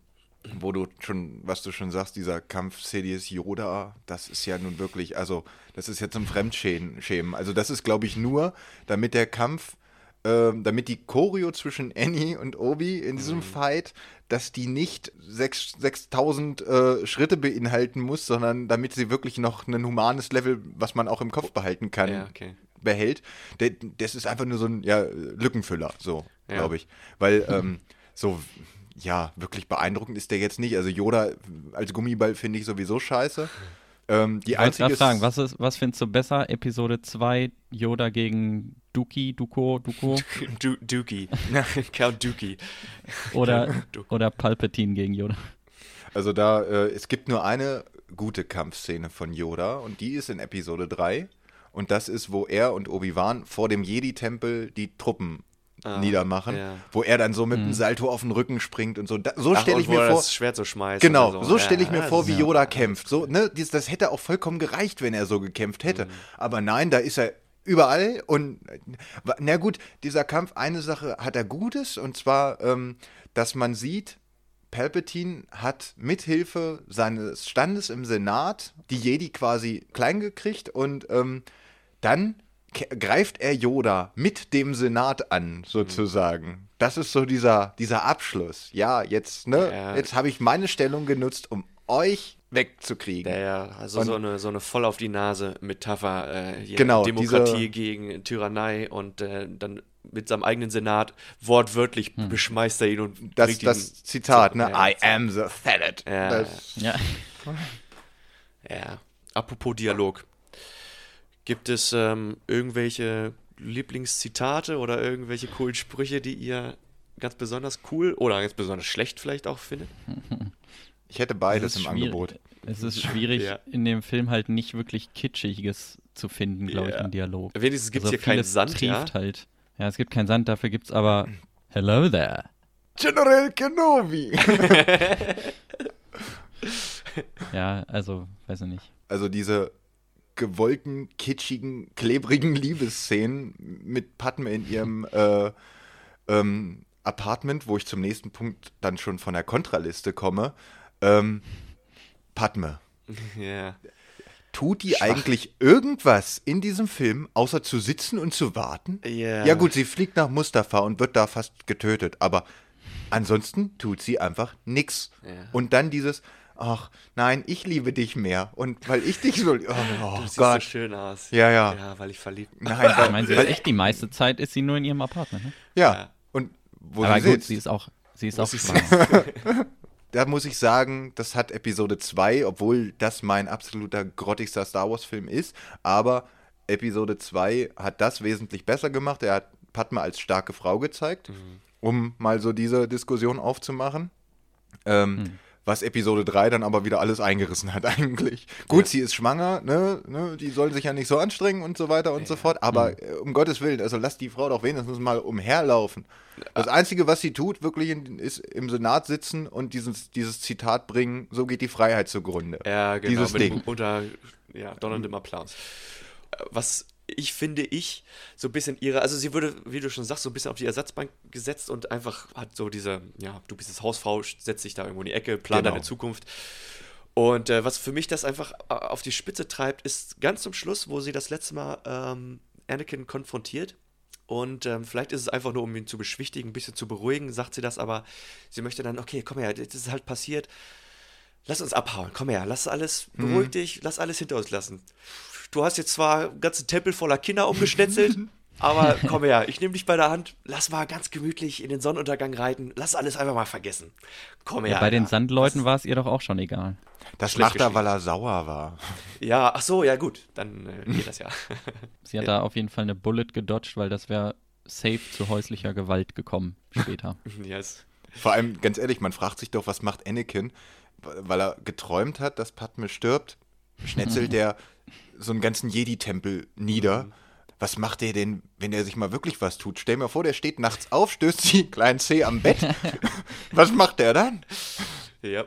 wo du schon, was du schon sagst, dieser Kampf Sidious Yoda, das ist ja nun wirklich, also das ist ja zum Fremdschämen. Also das ist, glaube ich, nur, damit der Kampf, ähm, damit die Choreo zwischen Annie und Obi in diesem Fight, dass die nicht sechs- 6000 äh, Schritte beinhalten muss, sondern damit sie wirklich noch ein humanes Level, was man auch im Kopf behalten kann, Ja, okay. behält. Das ist einfach nur so ein ja, Lückenfüller, so, Ja. glaube ich. Weil ähm, so, ja, wirklich beeindruckend ist der jetzt nicht. Also Yoda als Gummiball finde ich sowieso scheiße. Ähm, die Ich einzige fragen, was, ist, was findest du besser? Episode 2, Yoda gegen Duki, Duko, Duko Du Dookie. Count Dookie. oder, oder Palpatine gegen Yoda? Also da, äh, es gibt nur eine gute Kampfszene von Yoda und die ist in Episode 3. Und das ist, wo er und Obi-Wan vor dem Jedi-Tempel die Truppen niedermachen, ja. wo er dann so mit dem Salto auf den Rücken springt und so. Da, so Ach, stelle und ich wo mir vor. das Schwert so schmeißt. Genau, so Ja, stelle ich mir vor, das wie Yoda kämpft. So, ne, dies- das hätte auch vollkommen gereicht, wenn er so gekämpft hätte. Mhm. Aber nein, da ist er überall und na gut, dieser Kampf, eine Sache hat er Gutes und zwar, ähm, dass man sieht, Palpatine hat mithilfe seines Standes im Senat die Jedi quasi klein gekriegt und ähm, dann greift er Yoda mit dem Senat an, sozusagen. Das ist so dieser, dieser Abschluss. Ja, jetzt, ne, Ja. jetzt habe ich meine Stellung genutzt, um euch wegzukriegen. Ja, ja, also Und- so eine, so eine voll auf die Nase Metapher, äh, Genau, Demokratie diese- gegen Tyrannei und äh, dann mit seinem eigenen Senat wortwörtlich beschmeißt er ihn und Hm. Das, bringt das ihn Zitat, zu- ne? ja, I am the Senate. Ja. Das, Ja. Ja, apropos Dialog. Gibt es ähm, irgendwelche Lieblingszitate oder irgendwelche coolen Sprüche, die ihr ganz besonders cool oder ganz besonders schlecht vielleicht auch findet? ich hätte Es beides im schwierig- Angebot. Es ist schwierig, Ja. in dem Film halt nicht wirklich Kitschiges zu finden, glaube ich, Ja. im Dialog. Wenigstens gibt es Also hier keinen Sand, ja? halt. Ja, es gibt keinen Sand, dafür gibt's aber Hello there. General Kenobi. Ja, also, weiß ich nicht. Also diese gewollten, kitschigen, klebrigen Liebesszenen mit Padme in ihrem äh, ähm, Apartment, wo ich zum nächsten Punkt dann schon von der Kontraliste komme. Ähm, Padme. Ja. Tut die eigentlich irgendwas in diesem Film, außer zu sitzen und zu warten? Ja. Ja gut, sie fliegt nach Mustafa und wird da fast getötet, aber ansonsten tut sie einfach nix. Ja. Und dann dieses, ach nein, ich liebe dich mehr und weil ich dich so, oh, oh Du siehst Gott. so schön aus. Ja, ja. Ja, weil ich verliebt Nein, Ich weil, meine, sie weil, ist echt die meiste Zeit ist sie nur in ihrem Apartment. Ne? ja. Ja. Und wo Aber sie gut, sitzt, sie ist auch, sie ist Wo auch sie schwanger. da muss ich sagen, das hat Episode 2, obwohl das mein absoluter grottigster Star Wars Film ist, aber Episode 2 hat das wesentlich besser gemacht. Er hat Padme als starke Frau gezeigt, um mal so diese Diskussion aufzumachen. Ähm, Was Episode 3 dann aber wieder alles eingerissen hat eigentlich. Gut, sie ist schwanger, ne, ne, die soll sich ja nicht so anstrengen und so weiter und so fort, aber äh, um Gottes Willen, also lass die Frau doch wenigstens mal umherlaufen. Das Einzige, was sie tut, wirklich in, ist im Senat sitzen und dieses, dieses Zitat bringen, so geht die Freiheit zugrunde. Ja, genau. Dieses Ding. Unter ja, donnerndem Applaus. Äh, Was ich finde, ich so ein bisschen ihre, also sie würde, wie du schon sagst, so ein bisschen auf die Ersatzbank gesetzt und einfach hat so diese, ja, du bist jetzt Hausfrau, setz dich da irgendwo in die Ecke, plan Genau. deine Zukunft. Und äh, was für mich das einfach äh, auf die Spitze treibt, ist ganz zum Schluss, wo sie das letzte Mal ähm, Anakin konfrontiert. Und ähm, vielleicht ist es einfach nur, um ihn zu beschwichtigen, ein bisschen zu beruhigen, sagt sie das, aber sie möchte dann, okay, komm her, das ist halt passiert. Lass uns abhauen, komm her, lass alles, beruhig dich, lass alles hinter uns lassen. Du hast jetzt zwar einen ganzen Tempel voller Kinder umgeschnetzelt, aber komm her, ich nehme dich bei der Hand, lass mal ganz gemütlich in den Sonnenuntergang reiten, lass alles einfach mal vergessen. Komm her. Ja, bei den Alter. Sandleuten war es ihr doch auch schon egal. Das Schlecht macht er, weil er sauer war. Ja, ach so, ja gut, dann äh, geht das ja. Sie hat da auf jeden Fall eine Bullet gedodged, weil das wäre safe zu häuslicher Gewalt gekommen später. yes. Vor allem, ganz ehrlich, man fragt sich doch, was macht Anakin, weil er geträumt hat, dass Padme stirbt, schnetzelt er so einen ganzen Jedi-Tempel nieder. Was macht er denn, wenn er sich mal wirklich was tut? Stell mir vor, der steht nachts auf, stößt sie kleinen C am Bett. was macht der dann? Ja.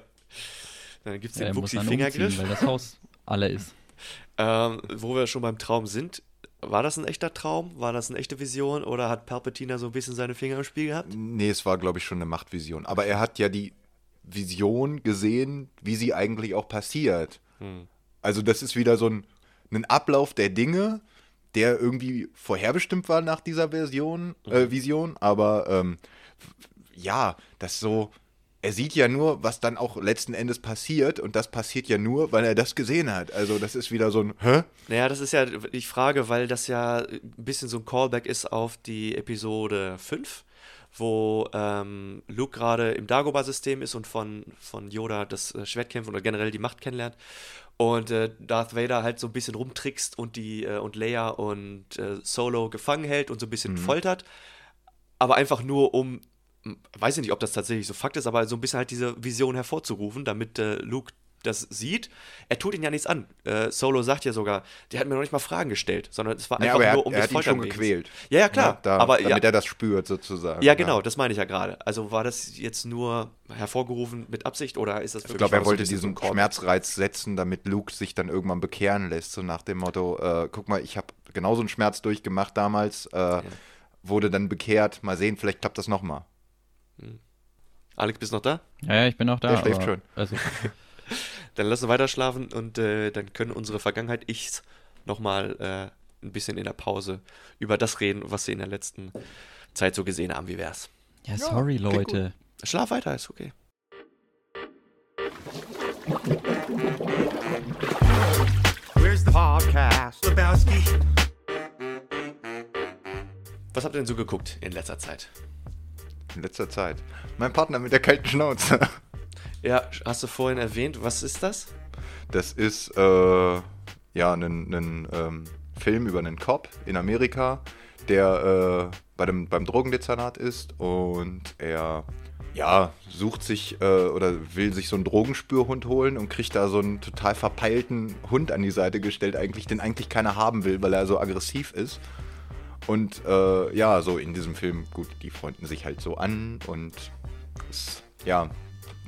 Dann gibt es Ja, den er umziehen, weil das Haus alle ist. Ähm, wo wir schon beim Traum sind, war das ein echter Traum? War das eine echte Vision? Oder hat Palpatine so ein bisschen seine Finger im Spiel gehabt? Nee, es war, glaube ich, schon eine Machtvision. Aber er hat ja die Vision gesehen, wie sie eigentlich auch passiert. Also das ist wieder so ein, ein Ablauf der Dinge, der irgendwie vorherbestimmt war nach dieser Version, äh, Vision. Aber ähm, ja, das so, er sieht ja nur, was dann auch letzten Endes passiert. Und das passiert ja nur, weil er das gesehen hat. Also das ist wieder so ein, hä? Naja, das ist ja die Frage, weil das ja ein bisschen so ein Callback ist auf die Episode 5, wo ähm, Luke gerade im Dagobah-System ist und von, von Yoda das äh, Schwert kämpft oder generell die Macht kennenlernt. Und äh, Darth Vader halt so ein bisschen rumtrickst und die äh, und Leia und äh, Solo gefangen hält und so ein bisschen foltert. Aber einfach nur um, weiß ich nicht, ob das tatsächlich so Fakt ist, aber so ein bisschen halt diese Vision hervorzurufen, damit äh, Luke das sieht. Er tut ihn ja nichts an. Äh, Solo sagt ja sogar, der hat mir noch nicht mal Fragen gestellt, sondern es war Ja, einfach aber er nur hat, um er hat ihn schon gequält. Ja, ja, klar. Ja, da, aber damit ja, er das spürt sozusagen. ja, genau, das meine ich ja gerade. Also war das jetzt nur hervorgerufen mit Absicht oder ist das Ich wirklich glaube, er wollte so diesen? Schmerzreiz setzen, damit Luke sich dann irgendwann bekehren lässt. So nach dem Motto, äh, guck mal, ich habe genauso einen Schmerz durchgemacht damals, äh, wurde dann bekehrt. Mal sehen, vielleicht klappt das nochmal. Alex, bist du noch da? Ja, ja, ich bin auch da. Der schläft aber, schon. Also, Dann lass uns weiter schlafen und äh, dann können unsere Vergangenheit ichs nochmal äh, ein bisschen in der Pause über das reden, was sie in der letzten Zeit so gesehen haben. Wie wär's? ja, sorry, klingt Leute. Schlaf weiter, ist okay. Where's the podcast? Lebowski. Was habt ihr denn so geguckt in letzter Zeit? In letzter Zeit. Mein Partner mit der kalten Schnauze. Ja, hast du vorhin erwähnt, was ist das? Das ist äh, ja ein, ähm, Film über einen Cop in Amerika, der äh, bei dem, beim Drogendezernat ist und er ja, sucht sich äh, oder will sich so einen Drogenspürhund holen und kriegt da so einen total verpeilten Hund an die Seite gestellt, eigentlich, den eigentlich keiner haben will, weil er so aggressiv ist. Und äh, ja, so in diesem Film, gut, die freunden sich halt so an und es, ja,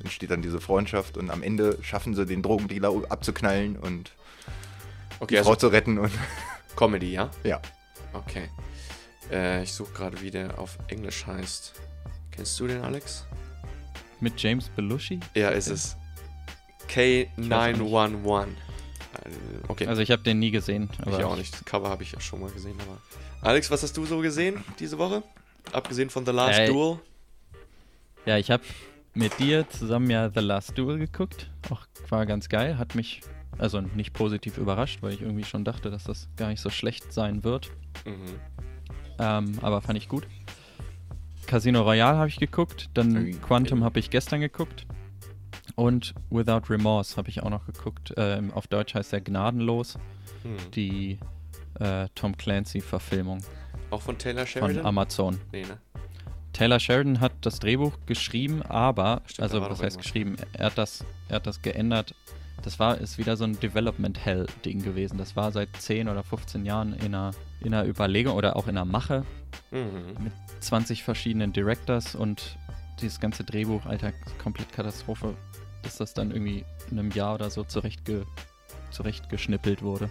entsteht dann diese Freundschaft und am Ende schaffen sie den Drogendealer abzuknallen und Okay, die Frau also zu retten und Comedy, ja? ja. Okay. Äh, ich suche gerade, wie der auf Englisch heißt. Kennst du den, Alex? Mit James Belushi? Ja, ist es. K911. Äh, Okay, Also ich habe den nie gesehen. Aber ich auch nicht. Das Cover habe ich ja schon mal gesehen. Aber Alex, was hast du so gesehen diese Woche? Abgesehen von The Last Äh, Duel? Ja, ich habe mit dir zusammen ja The Last Duel geguckt. Auch war ganz geil. Hat mich also nicht positiv überrascht, weil ich irgendwie schon dachte, dass das gar nicht so schlecht sein wird. Mhm. Ähm, aber fand ich gut. Casino Royale habe ich geguckt. Dann Ui. Quantum habe ich gestern geguckt. Und Without Remorse habe ich auch noch geguckt. Ähm, auf Deutsch heißt er Gnadenlos. Hm. Die äh, Tom Clancy-Verfilmung Auch von Taylor von Sheridan? Amazon. nee, ne? Taylor Sheridan hat das Drehbuch geschrieben, aber, Stimmt, also was heißt irgendwas. geschrieben? Er hat das, er hat das geändert. Das war, ist wieder so ein Development Hell-Ding gewesen. Das war seit 10 oder 15 Jahren in einer, in einer Überlegung oder auch in einer Mache Mhm. mit 20 verschiedenen Directors und dieses ganze Drehbuch, Alter, komplett Katastrophe, dass das dann irgendwie in einem Jahr oder so zurechtge, zurechtgeschnippelt wurde.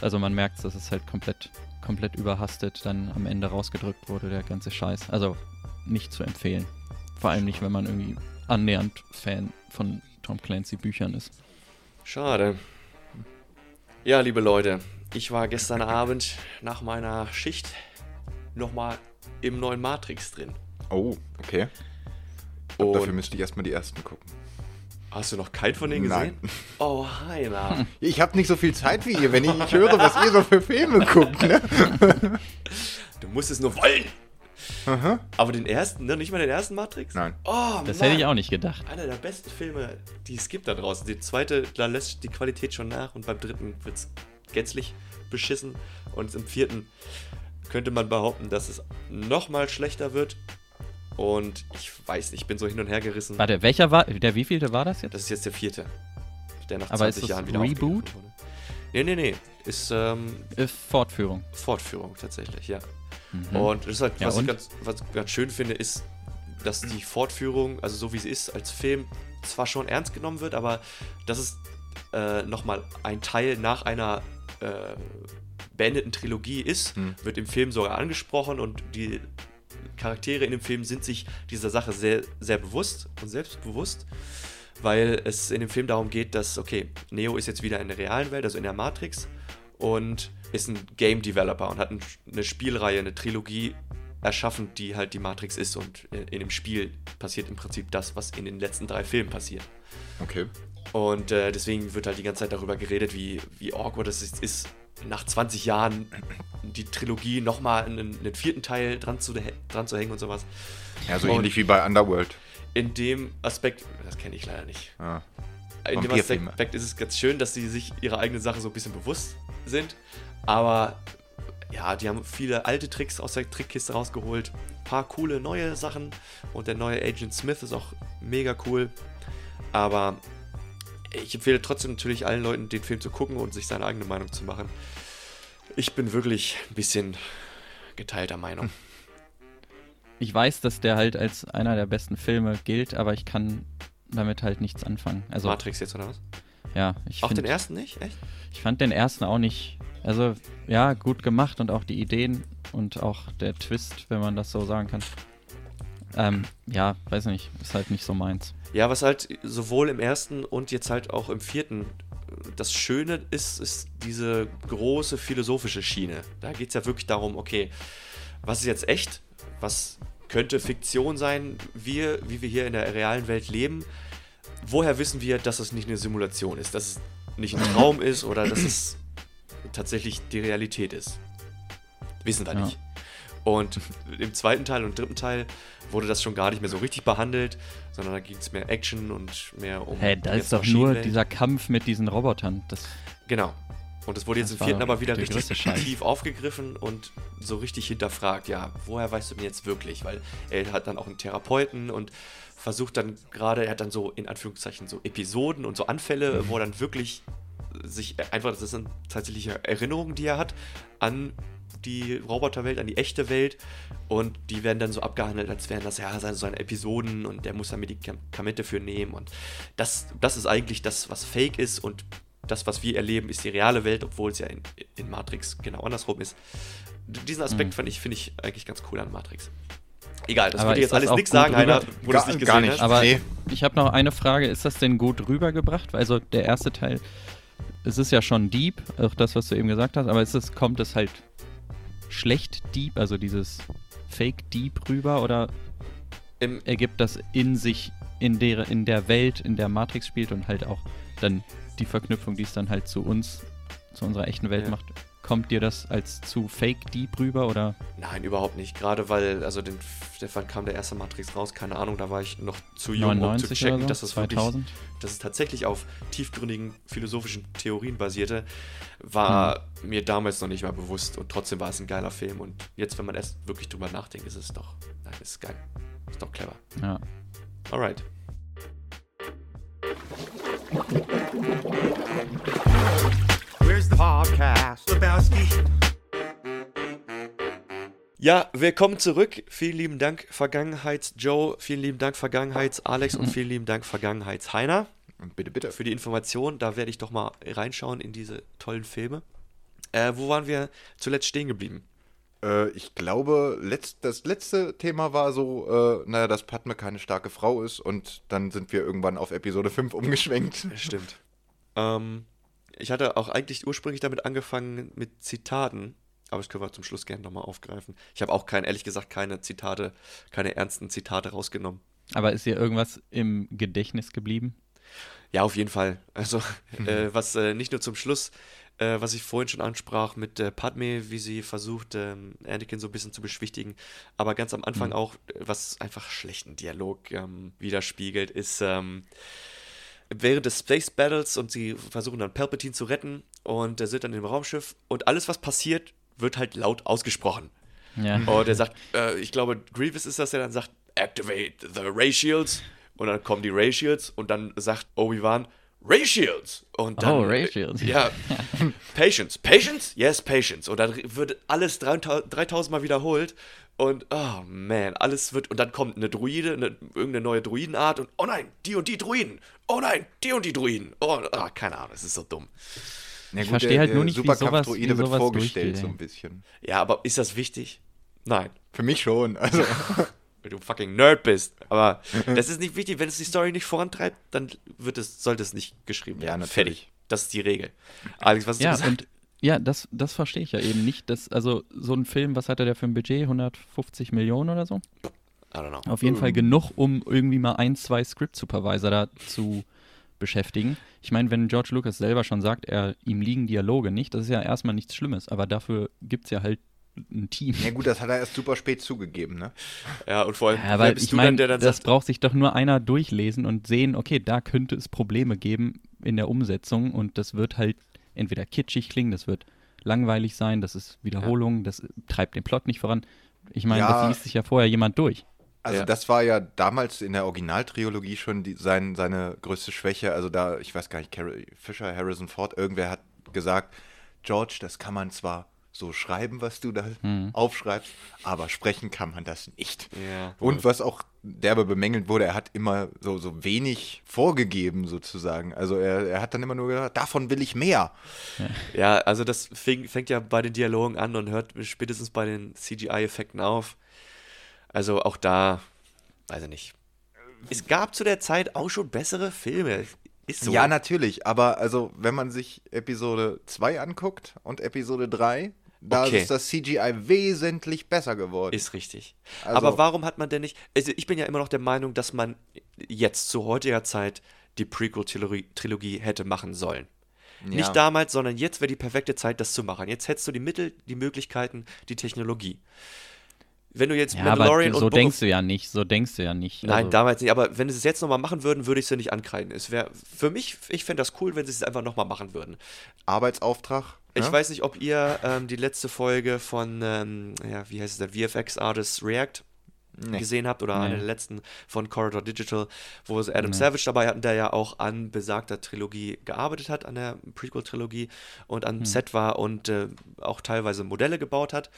Also man merkt, dass es halt komplett, komplett überhastet dann am Ende rausgedrückt wurde, der ganze Scheiß. Also nicht zu empfehlen. Vor allem nicht, wenn man irgendwie annähernd Fan von Tom Clancy Büchern ist. Schade. Ja, liebe Leute, ich war gestern Abend nach meiner Schicht nochmal im neuen Matrix drin. Oh, okay. Dafür Und müsste ich erstmal die ersten gucken. Hast du noch keinen von denen gesehen? Nein. Oh, Heiner. Ich habe nicht so viel Zeit wie ihr, wenn ich nicht höre, was ihr so für Filme guckt, ne? Du musst es nur wollen. Aha. Aber den ersten, ne? Nicht mal den ersten Matrix? Nein. Oh, Das Mann. hätte ich auch nicht gedacht. Einer der besten Filme, die es gibt da draußen. Der zweite, da lässt die Qualität schon nach und beim dritten wird es gänzlich beschissen. Und im vierten könnte man behaupten, dass es nochmal schlechter wird. Und ich weiß nicht, ich bin so hin und her gerissen. Warte, welcher war, der wievielte war das jetzt? Das ist jetzt der vierte. Der nach Aber ist 20 das Jahren wieder Reboot? wurde. Nee, nee, nee. Ist ähm, Äh, Fortführung. Fortführung tatsächlich, ja. Mhm. Und das ist halt, Ja, was, ich und? ganz, was ich ganz schön finde, ist, dass die Fortführung, also so wie sie ist, als Film zwar schon ernst genommen wird, aber dass es äh, nochmal ein Teil nach einer äh, beendeten Trilogie ist, Hm. wird im Film sogar angesprochen und die Charaktere in dem Film sind sich dieser Sache sehr, sehr bewusst und selbstbewusst, weil es in dem Film darum geht, dass, okay, Neo ist jetzt wieder in der realen Welt, also in der Matrix und ist ein Game Developer und hat ein, eine Spielreihe, eine Trilogie erschaffen, die halt die Matrix ist und in, dem Spiel passiert im Prinzip das, was in den letzten drei Filmen passiert. Okay. Und äh, deswegen wird halt die ganze Zeit darüber geredet, wie, wie awkward es ist, nach 20 Jahren die Trilogie nochmal einen, einen vierten Teil dran zu, dran zu hängen und sowas. Ja, so Und- ähnlich wie bei Underworld. In dem Aspekt, das kenne ich leider nicht. Ah. In dem. Aspekt ist es ganz schön, dass sie sich ihrer eigenen Sache so ein bisschen bewusst sind. Aber ja, die haben viele alte Tricks aus der Trickkiste rausgeholt. Ein paar coole neue Sachen. Und der neue Agent Smith ist auch mega cool. Aber ich empfehle trotzdem natürlich allen Leuten, den Film zu gucken und sich seine eigene Meinung zu machen. Ich bin wirklich ein bisschen geteilter Meinung. Ich weiß, dass der halt als einer der besten Filme gilt, aber ich kann damit halt nichts anfangen. Also, Matrix jetzt, oder was? ja, ich, Auch find, den ersten nicht? Echt? ich fand den ersten auch nicht, also, ja, gut gemacht und auch die Ideen und auch der Twist, wenn man das so sagen kann. Ähm, ja, weiß nicht, ist halt nicht so meins. Ja, was halt sowohl im ersten und jetzt halt auch im vierten das Schöne ist, ist diese große philosophische Schiene. Da geht es ja wirklich darum, okay, was ist jetzt echt? Was könnte Fiktion sein? Wir, wie wir hier in der realen Welt leben, woher wissen wir, dass es nicht eine Simulation ist, dass es nicht ein Traum ist oder dass es tatsächlich die Realität ist? Wissen wir Ja. nicht. Und im zweiten Teil und dritten Teil wurde das schon gar nicht mehr so richtig behandelt, sondern da ging es mehr Action und mehr um. Hä, da ist doch nur dieser Kampf mit diesen Robotern. Das, Genau. Und es wurde jetzt im vierten aber wieder der richtig tief aufgegriffen und so richtig hinterfragt, ja, woher weißt du denn jetzt wirklich? Weil er hat dann auch einen Therapeuten und versucht dann gerade, er hat dann so in Anführungszeichen so Episoden und so Anfälle, wo er dann wirklich sich einfach, das sind tatsächliche Erinnerungen, die er hat, an die Roboterwelt, an die echte Welt. Und die werden dann so abgehandelt, als wären das ja seine, seine Episoden und der muss da Medikamente für nehmen. Und das, das ist eigentlich das, was fake ist. Und das, was wir erleben, ist die reale Welt, obwohl es ja in, in Matrix genau andersrum ist. Diesen Aspekt Mhm. finde ich, finde ich eigentlich ganz cool an Matrix. Egal, das Aber würde ich ist jetzt alles nichts sagen, Heiner, wo du es Gar- nicht gar gesehen nicht. hast. Aber Nee. ich habe noch eine Frage. Ist das denn gut rübergebracht? Also der erste Teil, es ist ja schon deep, auch das, was du eben gesagt hast, aber ist es, kommt es halt schlecht deep, also dieses Fake deep rüber oder Im, ergibt das in sich, in der, in der Welt, in der Matrix spielt und halt auch dann die Verknüpfung, die es dann halt zu uns, zu unserer echten Welt Ja. macht. Kommt dir das als zu fake deep rüber oder? Nein, überhaupt nicht. Gerade weil, also den, wann kam der erste Matrix raus? Keine Ahnung, da war ich noch zu jung, um zu 99 checken, so? dass es wirklich, 2000? dass es tatsächlich auf tiefgründigen philosophischen Theorien basierte, war Hm. mir damals noch nicht mal bewusst und trotzdem war es ein geiler Film und jetzt, wenn man erst wirklich drüber nachdenkt, ist es doch, nein, ist geil. Ist doch clever. Ja. Alright. Podcast? Lebowski. Ja, willkommen zurück. Vielen lieben Dank, Vergangenheits-Joe. Vielen lieben Dank, Vergangenheits-Alex und vielen lieben Dank, Vergangenheits-Heiner. Bitte, bitte. für die Information. Da werde ich doch mal reinschauen in diese tollen Filme. Äh, wo waren wir zuletzt stehen geblieben? Äh, ich glaube, letzt, das letzte Thema war so, äh, naja, dass Padme keine starke Frau ist und dann sind wir irgendwann auf Episode 5 umgeschwenkt. Stimmt. ähm, ich hatte auch eigentlich ursprünglich damit angefangen mit Zitaten, aber das können wir zum Schluss gerne nochmal aufgreifen. Ich habe auch kein, ehrlich gesagt, keine Zitate, keine ernsten Zitate rausgenommen. Aber ist dir irgendwas im Gedächtnis geblieben? Ja, auf jeden Fall. Also, äh, was äh, nicht nur zum Schluss, äh, was ich vorhin schon ansprach mit äh, Padme, wie sie versucht, ähm, Anakin so ein bisschen zu beschwichtigen, aber ganz am Anfang auch, äh, was einfach schlechten Dialog ähm, widerspiegelt, ist ähm, während des Space Battles und sie versuchen dann Palpatine zu retten und er sind dann im Raumschiff und alles, was passiert, wird halt laut ausgesprochen. Ja. Und er sagt, äh, ich glaube, Grievous ist das, der dann sagt, activate the Ray Shields. Und dann kommen die Ray Shields und dann sagt Obi-Wan, Ray Shields. Und dann, Oh, Ray Shields. Ja, Patience. Patience? Yes, Patience. Und dann wird alles 3000 3000 Mal wiederholt. Und, oh man, alles wird. Und dann kommt eine Druide, eine, irgendeine neue Druidenart. Und, oh nein, die und die Druiden. Oh nein, die und die Druiden. Oh, ah, keine Ahnung, es ist so dumm. Na Ich verstehe halt nur nicht, wie sowas- wie wird sowas vorgestellt durchgeht, so ein bisschen. Ja, aber ist das wichtig? Nein. Für mich schon. Also, wenn du fucking Nerd bist. Aber das ist nicht wichtig. Wenn es die Story nicht vorantreibt, dann wird es, sollte es nicht geschrieben Ja, werden. natürlich. Fertig. Das ist die Regel. Alex, was hast Ja, du gesagt? und ja, das, das verstehe ich ja eben nicht. Dass, also so ein Film, was hatte der für ein Budget? 150 Millionen oder so? I don't know. Auf jeden Fall genug, um irgendwie mal ein, zwei Script-Supervisor da zu beschäftigen. Ich meine, wenn George Lucas selber schon sagt, er, ihm liegen Dialoge nicht, das ist ja erstmal nichts Schlimmes, aber dafür gibt es ja halt ein Team. ja gut, das hat er erst super spät zugegeben, ne? Ja, und vor allem, Ja, bist ich meine, denn, der dann das sagt, braucht sich doch nur einer durchlesen und sehen, okay, da könnte es Probleme geben in der Umsetzung und das wird halt entweder kitschig klingen, das wird langweilig sein, das ist Wiederholung, das treibt den Plot nicht voran. Ich meine, Ja. das liest sich ja vorher jemand durch. Also Ja. das war ja damals in der Originaltrilogie schon die, sein, seine größte Schwäche. Also da, ich weiß gar nicht, Carrie Fisher, Harrison Ford, irgendwer hat gesagt, George, das kann man zwar so schreiben, was du da aufschreibst, aber sprechen kann man das nicht. Ja. Und was auch derbe bemängelt wurde, er hat immer so, so wenig vorgegeben sozusagen. Also er, er hat dann immer nur gesagt, davon will ich mehr. Ja, also das fing, fängt ja bei den Dialogen an und hört spätestens bei den CGI-Effekten auf. Also auch da, weiß ich nicht. Es gab zu der Zeit auch schon bessere Filme. Ist so. Ja, natürlich, aber also wenn man sich Episode 2 anguckt und Episode 3, da Okay. ist das CGI wesentlich besser geworden. Ist richtig. Also- Aber warum hat man denn nicht. Also ich bin ja immer noch der Meinung, dass man jetzt zu heutiger Zeit die Prequel-Trilogie hätte machen sollen. Nicht Ja. damals, sondern jetzt wäre die perfekte Zeit, das zu machen. Jetzt hättest du die Mittel, die Möglichkeiten, die Technologie. Wenn du jetzt Ja, aber Mandalorian so und Book denkst of, du ja nicht, so denkst du ja nicht. Nein, Also, damals nicht. Aber wenn sie es jetzt nochmal machen würden, würde ich sie nicht ankreiden. Es wäre für mich, ich fände das cool, wenn sie es einfach nochmal machen würden. Arbeitsauftrag. Ich ja? weiß nicht, ob ihr ähm, die letzte Folge von, ähm, ja, wie heißt es denn, VFX Artist React gesehen habt oder eine der letzten von Corridor Digital, wo sie Adam Savage dabei hatten, der ja auch an besagter Trilogie gearbeitet hat, an der Prequel-Trilogie und am Set war und äh, auch teilweise Modelle gebaut hat.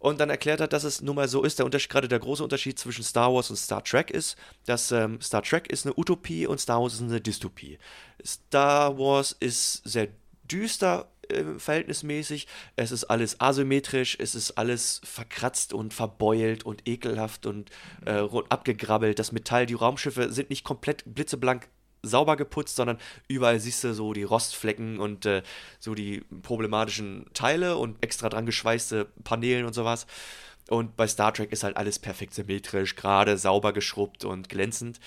Und dann erklärt hat, dass es nun mal so ist, der Unterschied, gerade der große Unterschied zwischen Star Wars und Star Trek ist, dass ähm, Star Trek ist eine Utopie und Star Wars ist eine Dystopie. Star Wars ist sehr düster äh, verhältnismäßig. Es ist alles asymmetrisch, es ist alles verkratzt und verbeult und ekelhaft und äh, abgegrabbelt. Das Metall, die Raumschiffe sind nicht komplett blitzeblank sauber geputzt, sondern überall siehst du so die Rostflecken und äh, so die problematischen Teile und extra dran geschweißte Paneelen und sowas. Und bei Star Trek ist halt alles perfekt symmetrisch, gerade sauber geschrubbt und glänzend.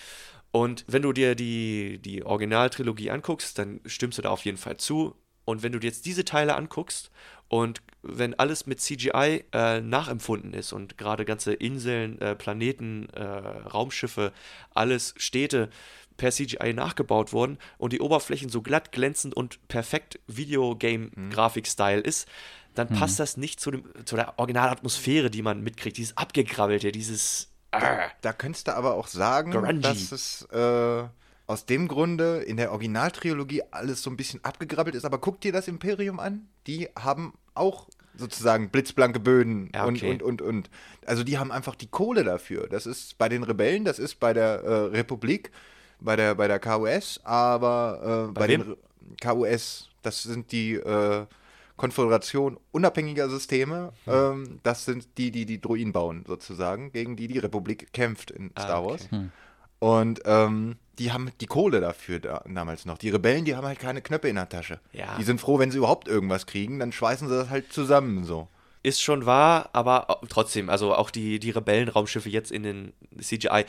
Und wenn du dir die, die Originaltrilogie anguckst, dann stimmst du da auf jeden Fall zu. Und wenn du dir jetzt diese Teile anguckst und wenn alles mit CGI äh, nachempfunden ist und gerade ganze Inseln, äh, Planeten, äh, Raumschiffe, alles Städte per CGI nachgebaut wurden und die Oberflächen so glatt, glänzend und perfekt Videogame-Grafik-Style ist, dann passt das nicht zu, dem, zu der Originalatmosphäre, die man mitkriegt. Dieses abgegrabbelte, dieses. Da, da könntest du aber auch sagen, Grungy. dass es äh, aus dem Grunde in der Originaltrilogie alles so ein bisschen abgegrabbelt ist. Aber guck dir das Imperium an. Die haben auch sozusagen blitzblanke Böden Ja, und, okay. und, und, und. Also die haben einfach die Kohle dafür. Das ist bei den Rebellen, das ist bei der äh, Republik, bei der, bei der KUS, aber äh, bei, den wem? Re- KUS, das sind die äh, Konföderation unabhängiger Systeme. Hm. Ähm, das sind die, die die Druiden bauen, sozusagen, gegen die die Republik kämpft in Star Ah, okay. Wars. Und ähm, die haben die Kohle dafür da, damals noch. Die Rebellen, die haben halt keine Knöpfe in der Tasche. Ja. Die sind froh, wenn sie überhaupt irgendwas kriegen, dann schweißen sie das halt zusammen so. Ist schon wahr, aber trotzdem, also auch die, die Rebellenraumschiffe jetzt in den CGI.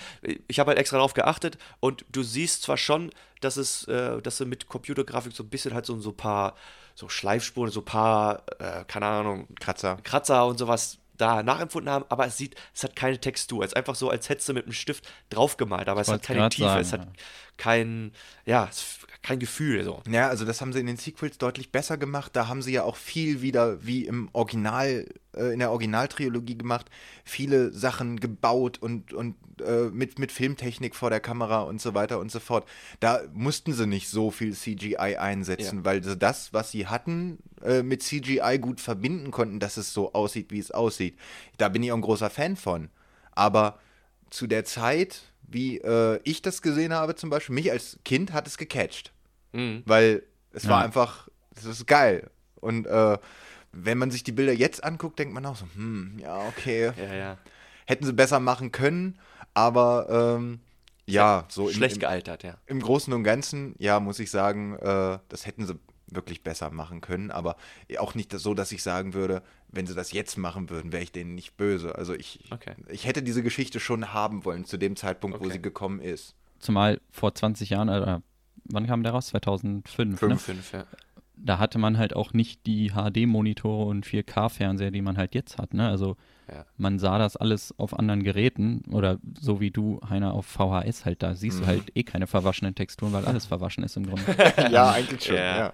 Ich habe halt extra darauf geachtet und du siehst zwar schon, dass es, äh, dass sie mit Computergrafik so ein bisschen halt so, so ein paar so Schleifspuren, so ein paar, äh, keine Ahnung, Kratzer. Kratzer und sowas da nachempfunden haben, aber es sieht, es hat keine Textur. Es ist einfach so, als hättest du mit einem Stift draufgemalt, aber es hat keine Tiefe, sagen, es hat ja. kein, ja, es- kein Gefühl. So. Ja, also das haben sie in den Sequels deutlich besser gemacht. Da haben sie ja auch viel wieder wie im Original, äh, in der Originaltrilogie gemacht, viele Sachen gebaut und, und äh, mit, mit Filmtechnik vor der Kamera und so weiter und so fort. Da mussten sie nicht so viel CGI einsetzen, Ja. weil sie das, was sie hatten, äh, mit CGI gut verbinden konnten, dass es so aussieht, wie es aussieht. Da bin ich auch ein großer Fan von. Aber zu der Zeit, wie äh, ich das gesehen habe, zum Beispiel, mich als Kind hat es gecatcht. Weil es war Ja. einfach, es ist geil. Und äh, wenn man sich die Bilder jetzt anguckt, denkt man auch so, hm, ja, okay. Ja, ja. Hätten sie besser machen können, aber ähm, ja, so im, Schlecht im, gealtert, ja. im Großen und Ganzen, ja, muss ich sagen, äh, das hätten sie wirklich besser machen können, aber auch nicht so, dass ich sagen würde, wenn sie das jetzt machen würden, wäre ich denen nicht böse. Also ich, Okay. ich hätte diese Geschichte schon haben wollen zu dem Zeitpunkt, wo Okay. sie gekommen ist. Zumal vor 20 Jahren, oder wann kam der raus? 2005. Ne? Fünf, ja. Da hatte man halt auch nicht die HD-Monitore und 4K-Fernseher, die man halt jetzt hat. Ne? Also Ja. man sah das alles auf anderen Geräten oder so wie du, Heiner, auf VHS halt, da siehst du halt eh keine verwaschenen Texturen, weil alles verwaschen ist im Grunde. ja, eigentlich schon, Ja. ja.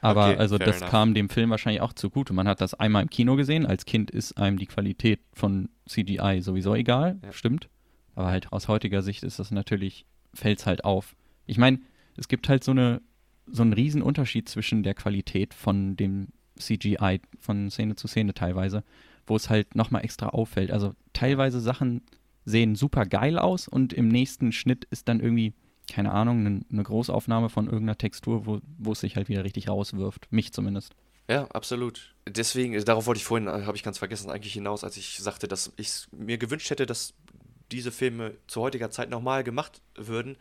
Aber Okay, also das enough. kam dem Film wahrscheinlich auch zugute. Man hat das einmal im Kino gesehen. Als Kind ist einem die Qualität von CGI sowieso egal, Ja. stimmt. Aber halt aus heutiger Sicht ist das natürlich, fällt es halt auf. Ich meine, es gibt halt so eine so einen riesen Unterschied zwischen der Qualität von dem CGI von Szene zu Szene teilweise, wo es halt nochmal extra auffällt. Also teilweise Sachen sehen super geil aus und im nächsten Schnitt ist dann irgendwie, keine Ahnung, eine ne Großaufnahme von irgendeiner Textur, wo, wo es sich halt wieder richtig rauswirft. Mich zumindest. Ja, absolut. Deswegen, äh, darauf wollte ich vorhin, äh, habe ich ganz vergessen, eigentlich hinaus, als ich sagte, dass ich es mir gewünscht hätte, dass diese Filme zu heutiger Zeit nochmal gemacht würden,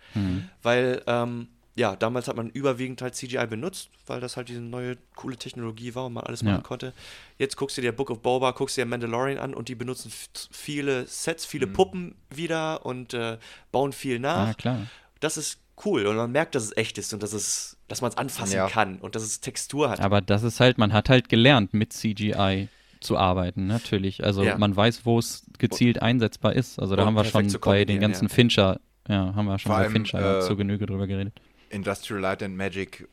weil, ähm, ja, damals hat man überwiegend halt CGI benutzt, weil das halt diese neue coole Technologie war und man alles Ja. machen konnte. Jetzt guckst du dir Book of Boba, guckst dir Mandalorian an und die benutzen viele Sets, viele Puppen wieder und äh, bauen viel nach Ah, klar. das ist cool und man merkt, dass es echt ist und dass es, dass man es anfassen Ja. kann und dass es Textur hat. Aber das ist halt, man hat halt gelernt, mit CGI zu arbeiten, natürlich. Also Ja. man weiß, wo es gezielt einsetzbar ist. Also da Und haben wir schon bei den ganzen ja. Fincher, ja, haben wir schon Vor bei allem, Fincher äh, zur Genüge drüber geredet. Industrial Light and Magic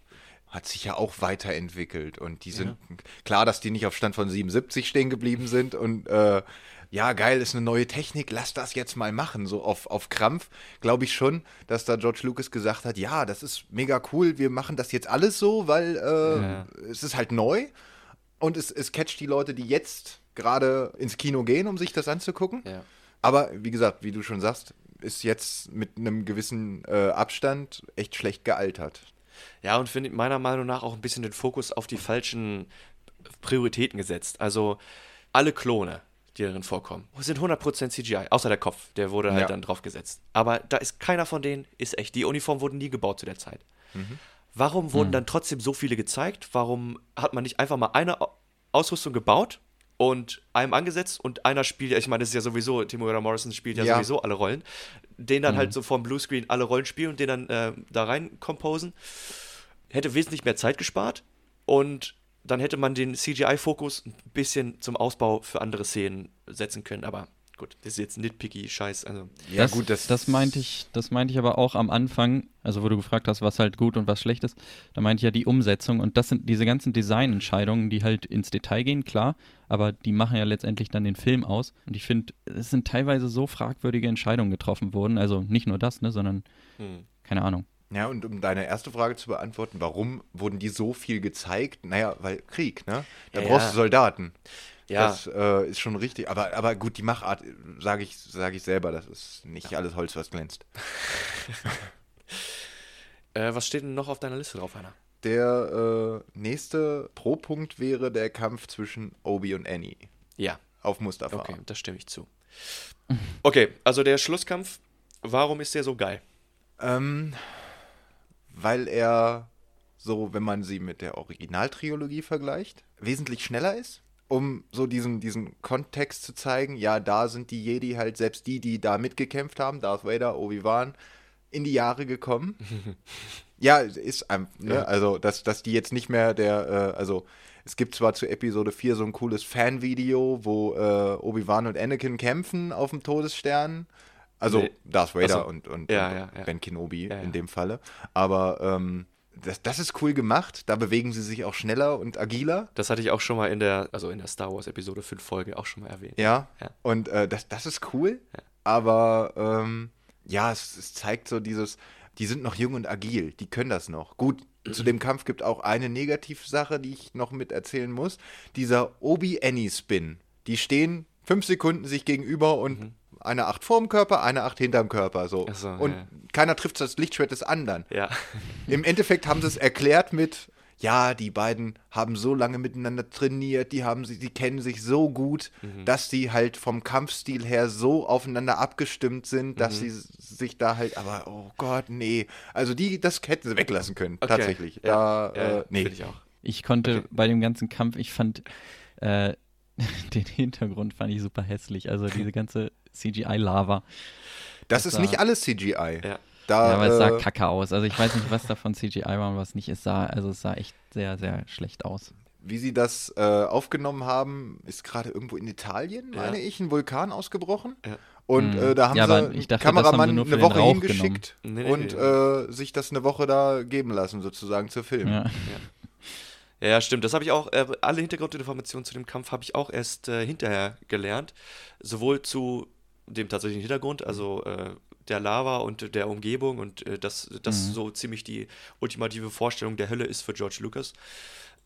hat sich ja auch weiterentwickelt und die sind klar, dass die nicht auf Stand von 77 stehen geblieben sind und äh, ja, geil, ist eine neue Technik, lass das jetzt mal machen. So auf, auf Krampf glaube ich schon, dass da George Lucas gesagt hat, ja, das ist mega cool, wir machen das jetzt alles so, weil äh, Ja. es ist halt neu und es, es catcht die Leute, die jetzt gerade ins Kino gehen, um sich das anzugucken. Ja. Aber wie gesagt, wie du schon sagst, ist jetzt mit einem gewissen äh, Abstand echt schlecht gealtert. Ja, und finde meiner Meinung nach auch ein bisschen den Fokus auf die falschen Prioritäten gesetzt. Also alle Klone, die darin vorkommen, sind 100% CGI, außer der Kopf, der wurde halt Ja. dann drauf gesetzt. Aber da ist keiner von denen ist echt. Die Uniformen wurden nie gebaut zu der Zeit. Warum wurden dann trotzdem so viele gezeigt? Warum hat man nicht einfach mal eine Au- Ausrüstung gebaut und einem angesetzt und einer spielt, ich meine, das ist ja sowieso, Timothy Morrison spielt ja, Ja. sowieso alle Rollen, den dann halt so vom Bluescreen alle Rollen spielen und den dann äh, da rein komposen hätte wesentlich mehr Zeit gespart und dann hätte man den CGI-Fokus ein bisschen zum Ausbau für andere Szenen setzen können. Aber gut, das ist jetzt nitpicky Scheiß. Also, Ja, das, gut, das- das meinte ich, das meinte ich aber auch am Anfang, also wo du gefragt hast, was halt gut und was schlecht ist, da meinte ich ja die Umsetzung und das sind diese ganzen Designentscheidungen, die halt ins Detail gehen, klar, aber die machen ja letztendlich dann den Film aus und ich finde, es sind teilweise so fragwürdige Entscheidungen getroffen worden, also nicht nur das, ne, sondern hm. keine Ahnung. Ja, und um deine erste Frage zu beantworten, warum wurden die so viel gezeigt? Naja, weil Krieg, ne? Da Ja, brauchst du Soldaten. Ja. Das äh, ist schon richtig. Aber, aber gut, die Machart, sage ich, sag ich selber, das ist nicht alles Holz, was glänzt. äh, was steht denn noch auf deiner Liste drauf, Anna? Der äh, nächste Pro-Punkt wäre der Kampf zwischen Obi und Annie Ja, auf Mustafa. okay, da stimme ich zu. Okay, also der Schlusskampf, warum ist der so geil? Ähm, weil er so, wenn man sie mit der Originaltrilogie vergleicht, wesentlich schneller ist, um so diesen, diesen Kontext zu zeigen. Ja, da sind die Jedi halt, selbst die, die da mitgekämpft haben, Darth Vader, Obi-Wan, in die Jahre gekommen. ja, ist einfach, ne? Ja. Also, dass, dass die jetzt nicht mehr der, äh, also, es gibt zwar zu Episode 4 so ein cooles Fanvideo, wo äh, Obi-Wan und Anakin kämpfen auf dem Todesstern. Also Nee. Darth Vader Ach so. und, und, Ja, und ja. Ben Kenobi in dem Falle. Aber ähm, das, das ist cool gemacht. Da bewegen sie sich auch schneller und agiler. Das hatte ich auch schon mal in der, also in der Star Wars Episode 5 Folge auch schon mal erwähnt. Ja. Ja. Und äh, das, das ist cool. Aber ähm, ja, es, es zeigt so dieses, die sind noch jung und agil, die können das noch. Gut, zu dem Kampf gibt auch eine Negativsache, die ich noch mit erzählen muss. Dieser Obi-Annie-Spin. Die stehen fünf Sekunden sich gegenüber und eine Acht vorm Körper, eine Acht hinterm Körper. So. So, und ja. keiner trifft das Lichtschwert des anderen. Ja. Im Endeffekt haben sie es erklärt mit, ja, die beiden haben so lange miteinander trainiert, die haben sie, die kennen sich so gut, Mhm. dass sie halt vom Kampfstil her so aufeinander abgestimmt sind, Mhm. dass sie s- sich da halt, aber oh Gott, nee. Also die, das hätten sie weglassen können, Okay. tatsächlich. Ja, Da, ja, äh, nee. Finde ich auch. Ich konnte Okay. bei dem ganzen Kampf, ich fand äh, den Hintergrund fand ich super hässlich, also diese ganze CGI-Lava. Das Das ist war- nicht alles CGI. Ja. Da, Ja, aber es sah äh, kacke aus. Also ich weiß nicht, was davon CGI war und was nicht. Es sah, also es sah echt sehr, sehr schlecht aus. wie sie das äh, aufgenommen haben, ist gerade irgendwo in Italien, Ja. meine ich, ein Vulkan ausgebrochen. Ja. Und Mhm. äh, da haben Ja, sie einen dachte, das haben sie Kameramann eine Woche Rauch hingeschickt. Nee, nee, und nee. Äh, sich das eine Woche da geben lassen, sozusagen zur Film. Ja. Ja, ja, stimmt. Das habe ich auch, äh, alle Hintergrundinformationen zu dem Kampf habe ich auch erst äh, hinterher gelernt. Sowohl zu dem tatsächlichen Hintergrund, also äh, der Lava und der Umgebung und äh, dass das Mhm. so ziemlich die ultimative Vorstellung der Hölle ist für George Lucas,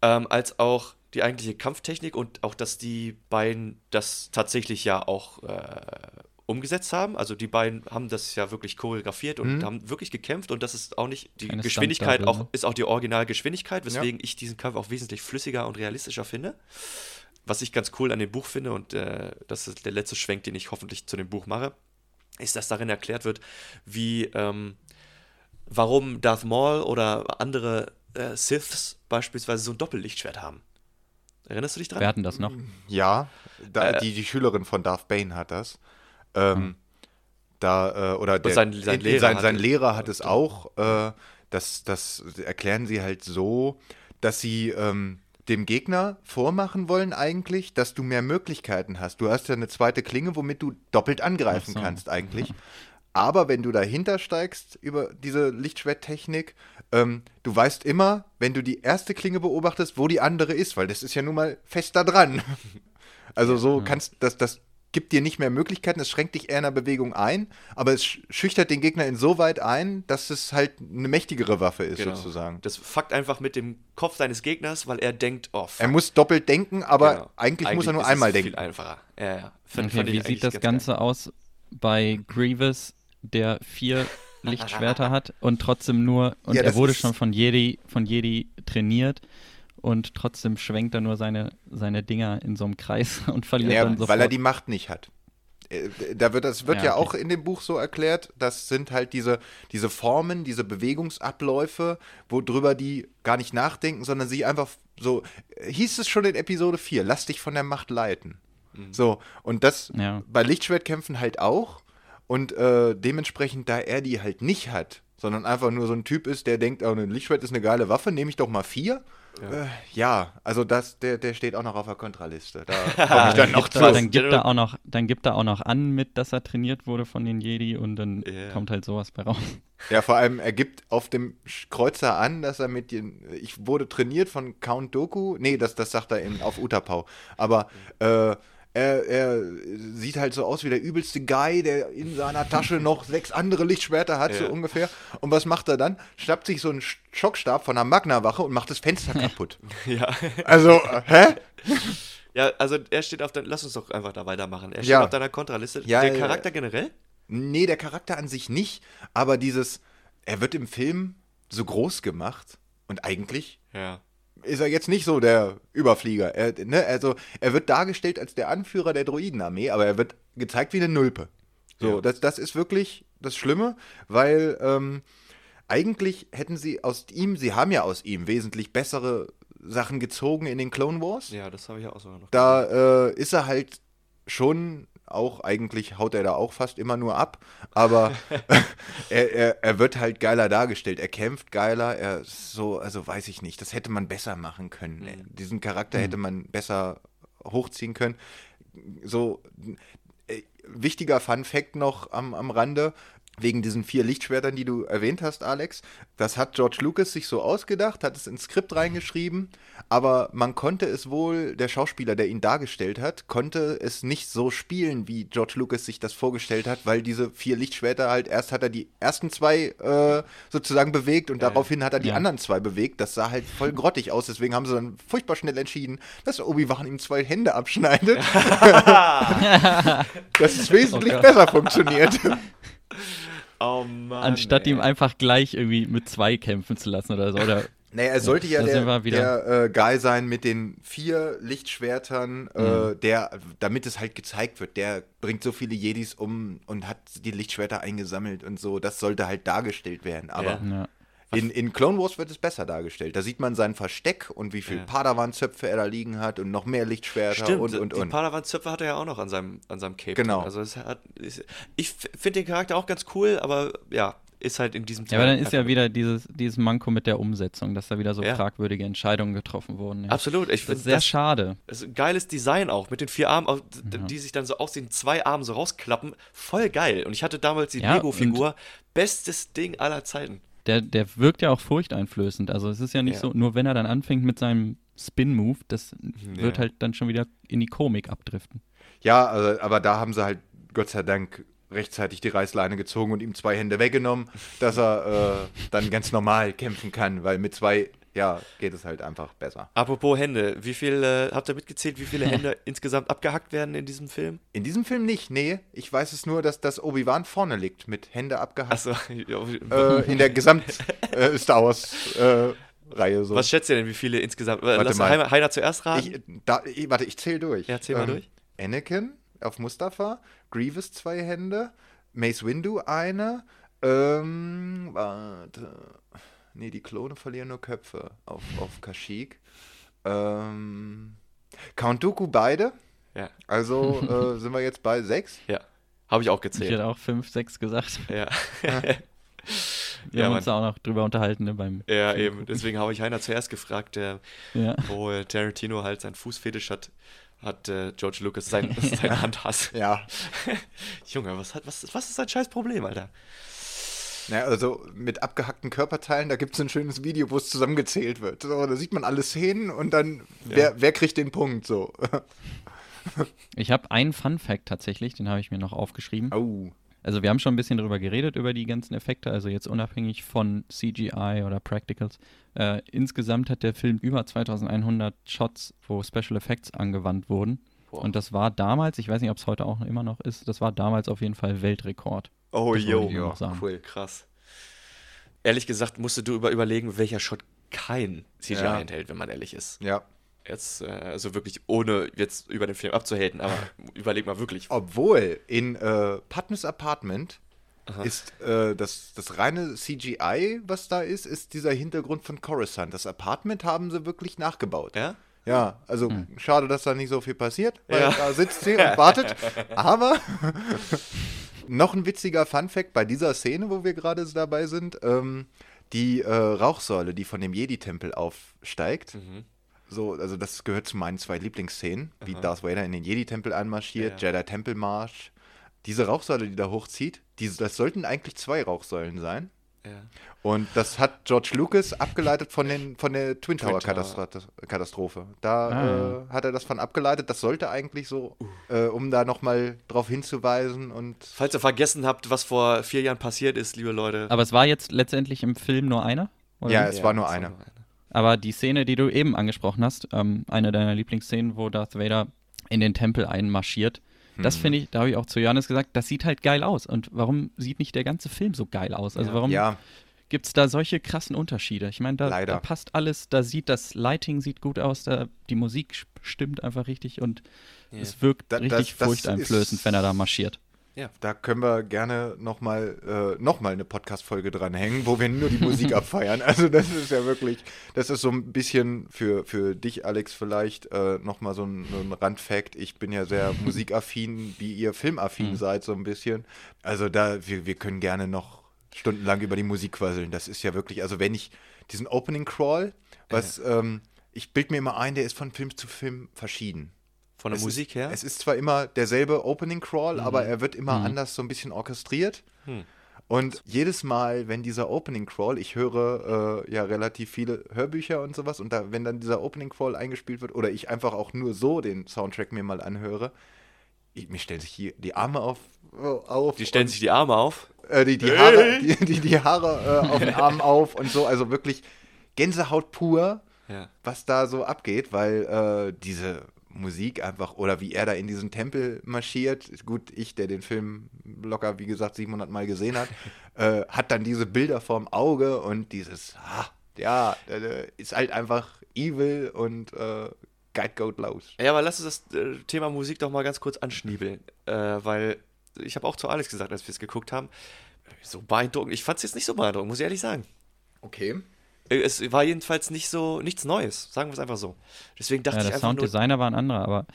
ähm, als auch die eigentliche Kampftechnik und auch, dass die beiden das tatsächlich ja auch äh, umgesetzt haben. Also die beiden haben das ja wirklich choreografiert und Mhm. haben wirklich gekämpft und das ist auch nicht die Keine Geschwindigkeit, auch, ne? ist auch die Originalgeschwindigkeit, weswegen ich diesen Kampf auch wesentlich flüssiger und realistischer finde. Was ich ganz cool an dem Buch finde, und äh, das ist der letzte Schwenk, den ich hoffentlich zu dem Buch mache, ist, dass darin erklärt wird, wie, ähm, warum Darth Maul oder andere äh, Siths beispielsweise so ein Doppellichtschwert haben. Erinnerst du dich dran? Wir hatten das noch. Ja, da, Äh, die, die Schülerin von Darth Bane hat das. Ähm, Da, äh, oder der, sein- sein in- in- Lehrer sein, hat sein es. Lehrer hat es auch. Äh, das, das erklären sie halt so, dass sie ähm, dem Gegner vormachen wollen eigentlich, dass du mehr Möglichkeiten hast. Du hast ja eine zweite Klinge, womit du doppelt angreifen so. kannst eigentlich. Aber wenn du dahinter steigst über diese Lichtschwerttechnik, ähm, du weißt immer, wenn du die erste Klinge beobachtest, wo die andere ist, weil das ist ja nun mal fest da dran. Also so kannst das, das gibt dir nicht mehr Möglichkeiten, es schränkt dich eher in der Bewegung ein, aber es sch- schüchtert den Gegner insoweit ein, dass es halt eine mächtigere Waffe ist, Genau. sozusagen. Das fuckt einfach mit dem Kopf seines Gegners, weil er denkt, oh, fuck. Er muss doppelt denken, aber Genau. eigentlich, muss er nur ist einmal es denken. Viel einfacher. Ja, ja. Fand- Okay, wie eigentlich sieht das ganz Ganze aus bei Grievous, der vier Lichtschwerter hat und trotzdem nur, und Ja, er wurde schon von Jedi, von Jedi trainiert und trotzdem schwenkt er nur seine, seine Dinger in so einem Kreis und verliert Ja, dann sofort. weil er die Macht nicht hat. Äh, Da wird, das wird ja, Ja, okay. auch in dem Buch so erklärt, das sind halt diese, diese Formen, diese Bewegungsabläufe, worüber die gar nicht nachdenken, sondern sie einfach so, hieß es schon in Episode 4, lass dich von der Macht leiten. So, und das Ja. bei Lichtschwertkämpfen halt auch. Und äh, dementsprechend, da er die halt nicht hat, sondern einfach nur so ein Typ ist, der denkt, oh, ein Lichtschwert ist eine geile Waffe, nehme ich doch mal vier. Ja, äh, ja also das, der, der steht auch noch auf der Kontraliste. Da komme ich dann noch gibt er, zu. dann gibt er auch noch, dann gibt er auch noch an mit, dass er trainiert wurde von den Jedi und dann Ja. kommt halt sowas bei raus. Ja, vor allem, er gibt auf dem Kreuzer an, dass er mit den. Ich wurde trainiert von Count Doku. Nee, das, das sagt er in, auf Utapau. Aber äh, er, er sieht halt so aus wie der übelste Guy, der in seiner Tasche noch sechs andere Lichtschwerter hat, so Ja. ungefähr. Und was macht er dann? Schnappt sich so einen Sch- Schockstab von einer Magna-Wache und macht das Fenster kaputt. Ja. Also, hä? ja, also er steht auf der. Lass uns doch einfach da weitermachen. Er steht Ja. auf deiner Kontraliste. Ja, Der Charakter generell? Nee, der Charakter an sich nicht, aber dieses, er wird im Film so groß gemacht und eigentlich Ja. Ist er jetzt nicht so der Überflieger. Er, ne, also, er wird dargestellt als der Anführer der Droidenarmee, aber er wird gezeigt wie eine Nulpe. So, Ja. das, das ist wirklich das Schlimme, weil ähm, eigentlich hätten sie aus ihm, sie haben ja aus ihm wesentlich bessere Sachen gezogen in den Clone Wars. Ja, das habe ich ja auch sogar noch. Da äh, ist er halt schon auch, eigentlich haut er da auch fast immer nur ab, aber er, er, er wird halt geiler dargestellt. Er kämpft geiler, er so, also weiß ich nicht, das hätte man besser machen können. Diesen Charakter hätte man besser hochziehen können. So, äh, wichtiger Fun Fact noch am, am Rande. Wegen diesen vier Lichtschwertern, die du erwähnt hast, Alex. Das hat George Lucas sich so ausgedacht, hat es ins Skript reingeschrieben, aber man konnte es wohl, der Schauspieler, der ihn dargestellt hat, konnte es nicht so spielen, wie George Lucas sich das vorgestellt hat, weil diese vier Lichtschwerter halt, erst hat er die ersten zwei äh, sozusagen bewegt und daraufhin hat er die Ja. anderen zwei bewegt. Das sah halt voll grottig aus, deswegen haben sie dann furchtbar schnell entschieden, dass Obi-Wan ihm zwei Hände abschneidet. dass es wesentlich Oh besser funktioniert. Oh Mann. Anstatt ey. ihm einfach gleich irgendwie mit zwei kämpfen zu lassen oder so. Oder Naja, er sollte ja, sind der, der äh, Guy sein mit den vier Lichtschwertern, Mhm. äh, der, damit es halt gezeigt wird, der bringt so viele Jedis um und hat die Lichtschwerter eingesammelt und so. Das sollte halt dargestellt werden. Aber ja. In, in Clone Wars wird es besser dargestellt. Da sieht man sein Versteck und wie viel Ja. Padawan-Zöpfe er da liegen hat und noch mehr Lichtschwerter Stimmt, und und die und. Padawan-Zöpfe hat er ja auch noch an seinem, an seinem Cape. Genau. drin. Also es hat, ist, ich finde den Charakter auch ganz cool, aber ja, ist halt in diesem ja, aber dann ist ja wieder dieses, dieses Manko mit der Umsetzung, dass da wieder so Ja. fragwürdige Entscheidungen getroffen wurden. Ja. Absolut, ich Das finde ist sehr schade. Das ist ein geiles Design auch, mit den vier Armen, die sich dann so aus den zwei Armen so rausklappen. Voll geil. Und ich hatte damals die Ja, Lego-Figur. Bestes Ding aller Zeiten. Der, der wirkt ja auch furchteinflößend. Also es ist ja nicht Ja. so, nur wenn er dann anfängt mit seinem Spin-Move, das wird Ja. halt dann schon wieder in die Komik abdriften. Ja, also, aber da haben sie halt Gott sei Dank rechtzeitig die Reißleine gezogen und ihm zwei Hände weggenommen, dass er äh, dann ganz normal kämpfen kann, weil mit zwei, ja, geht es halt einfach besser. Apropos Hände, wie viel, äh, habt ihr mitgezählt, wie viele Hände insgesamt abgehackt werden in diesem Film? In diesem Film nicht, nee. Ich weiß es nur, dass das Obi-Wan vorne liegt, mit Hände abgehackt. Achso, Äh, in der Gesamt-Star Wars-Reihe so. was schätzt ihr denn, wie viele insgesamt? Äh, Lass mal. Heiner, Heiner zuerst raten. Ich, da, ich, warte, ich zähle durch. Ja, zähl mal durch. Anakin auf Mustafa, Grievous zwei Hände, Mace Windu eine, ähm, warte. Nee, die Klone verlieren nur Köpfe auf, auf Kashyyyk. Ähm, Count Dooku beide. ja, Also äh, sind wir jetzt bei sechs. ja. Habe ich auch Ich gezählt. hätte auch fünf, sechs gesagt. Ja. Wir Ja, haben Mann. uns da auch noch drüber unterhalten, ne, beim ja, eben. Deswegen habe ich Heiner zuerst gefragt, der, ja. wo äh, Tarantino halt seinen Fußfetisch hat, hat äh, George Lucas sein, sein Handhass. Ja. Junge, was, hat, was, was ist sein scheiß Problem, Alter? Naja, also mit abgehackten Körperteilen, da gibt es ein schönes Video, wo es zusammengezählt wird. So, da sieht man alle Szenen und dann, wer, wer kriegt den Punkt so. Ich habe einen Fun Fact tatsächlich, den habe ich mir noch aufgeschrieben. Oh. Also wir haben schon ein bisschen darüber geredet, über die ganzen Effekte, also jetzt unabhängig von CGI oder Practicals. Äh, insgesamt hat der Film über 2100 Shots, wo Special Effects angewandt wurden. Boah. Und das war damals, ich weiß nicht, ob es heute auch immer noch ist, das war damals auf jeden Fall Weltrekord. Oh, yo. cool. Krass. Ehrlich gesagt, musst du über überlegen, welcher Shot kein CGI Ja. enthält, wenn man ehrlich ist. Ja. Jetzt, äh, also wirklich ohne jetzt über den Film abzuhaten, aber überleg mal wirklich. Obwohl in äh, Patmos Apartment ist äh, das, das reine CGI, was da ist, ist dieser Hintergrund von Coruscant. Das Apartment haben sie wirklich nachgebaut. Ja? Ja, also schade, dass da nicht so viel passiert, weil Ja. da sitzt sie und wartet. Aber noch ein witziger Funfact bei dieser Szene, wo wir gerade dabei sind, ähm, die äh, Rauchsäule, die von dem Jedi-Tempel aufsteigt. So, also das gehört zu meinen zwei Lieblingsszenen, wie Darth Vader in den Jedi-Tempel einmarschiert, Ja. Jedi-Tempelmarsch. Diese Rauchsäule, die da hochzieht, diese, das sollten eigentlich zwei Rauchsäulen sein. Ja. Und das hat George Lucas abgeleitet von, den, von der Twin Tower Tower. Katastro- Katastrophe. Da Ah. äh, hat er das von abgeleitet. Das sollte eigentlich so, äh, um da nochmal drauf hinzuweisen. Und Falls ihr vergessen habt, was vor vier Jahren passiert ist, liebe Leute. Aber es war jetzt letztendlich im Film nur einer? Oder ja, es war nur das eine. Aber die Szene, die du eben angesprochen hast, ähm, eine deiner Lieblingsszenen, wo Darth Vader in den Tempel einmarschiert, das finde ich, da habe ich auch zu Johannes gesagt, das sieht halt geil aus. Und warum sieht nicht der ganze Film so geil aus? Also warum Ja, gibt es da solche krassen Unterschiede? Ich meine, da, da passt alles, da sieht das Lighting sieht gut aus, da die Musik stimmt einfach richtig und es wirkt Da- das- richtig das furchteinflößend, ist- wenn er da marschiert. Da können wir gerne nochmal äh, noch mal eine Podcast-Folge dranhängen, wo wir nur die Musik abfeiern. Also das ist ja wirklich, das ist so ein bisschen für, für dich, Alex, vielleicht äh, nochmal so ein, so ein Randfact. Ich bin ja sehr musikaffin, wie ihr filmaffin seid, so ein bisschen. Also da, wir, wir können gerne noch stundenlang über die Musik quasseln. Das ist ja wirklich, also wenn ich diesen Opening Crawl, was, ähm, ich bild mir immer ein, der ist von Film zu Film verschieden. Von der Es Musik ist, her? Es ist zwar immer derselbe Opening Crawl, Mhm. aber er wird immer anders so ein bisschen orchestriert. Hm. Und jedes Mal, wenn dieser Opening Crawl, ich höre äh, ja relativ viele Hörbücher und sowas, und da, wenn dann dieser Opening Crawl eingespielt wird oder ich einfach auch nur so den Soundtrack mir mal anhöre, ich, mir stellen sich hier die Arme auf. äh, auf die stellen und, sich die Arme auf. äh, die, die Haare, die, die, die Haare äh, auf den Armen auf und so, also wirklich Gänsehaut pur Ja. was da so abgeht, weil äh, diese Musik einfach, oder wie er da in diesen Tempel marschiert, gut, ich, der den Film locker, wie gesagt, 700 Mal gesehen hat, äh, hat dann diese Bilder vorm Auge und dieses, ah, ja, äh, ist halt einfach evil und äh, Guide Goat los. Ja, aber lass uns das äh, Thema Musik doch mal ganz kurz anschniebeln. Äh, weil ich habe auch zu Alex gesagt, als wir es geguckt haben, so beeindruckend. Ich fand es jetzt nicht so beeindruckend, muss ich ehrlich sagen. Okay. Es war jedenfalls nicht so, nichts Neues, sagen wir es einfach so. Deswegen dachte Ja, ich der einfach nur, Sounddesigner war ein anderer, aber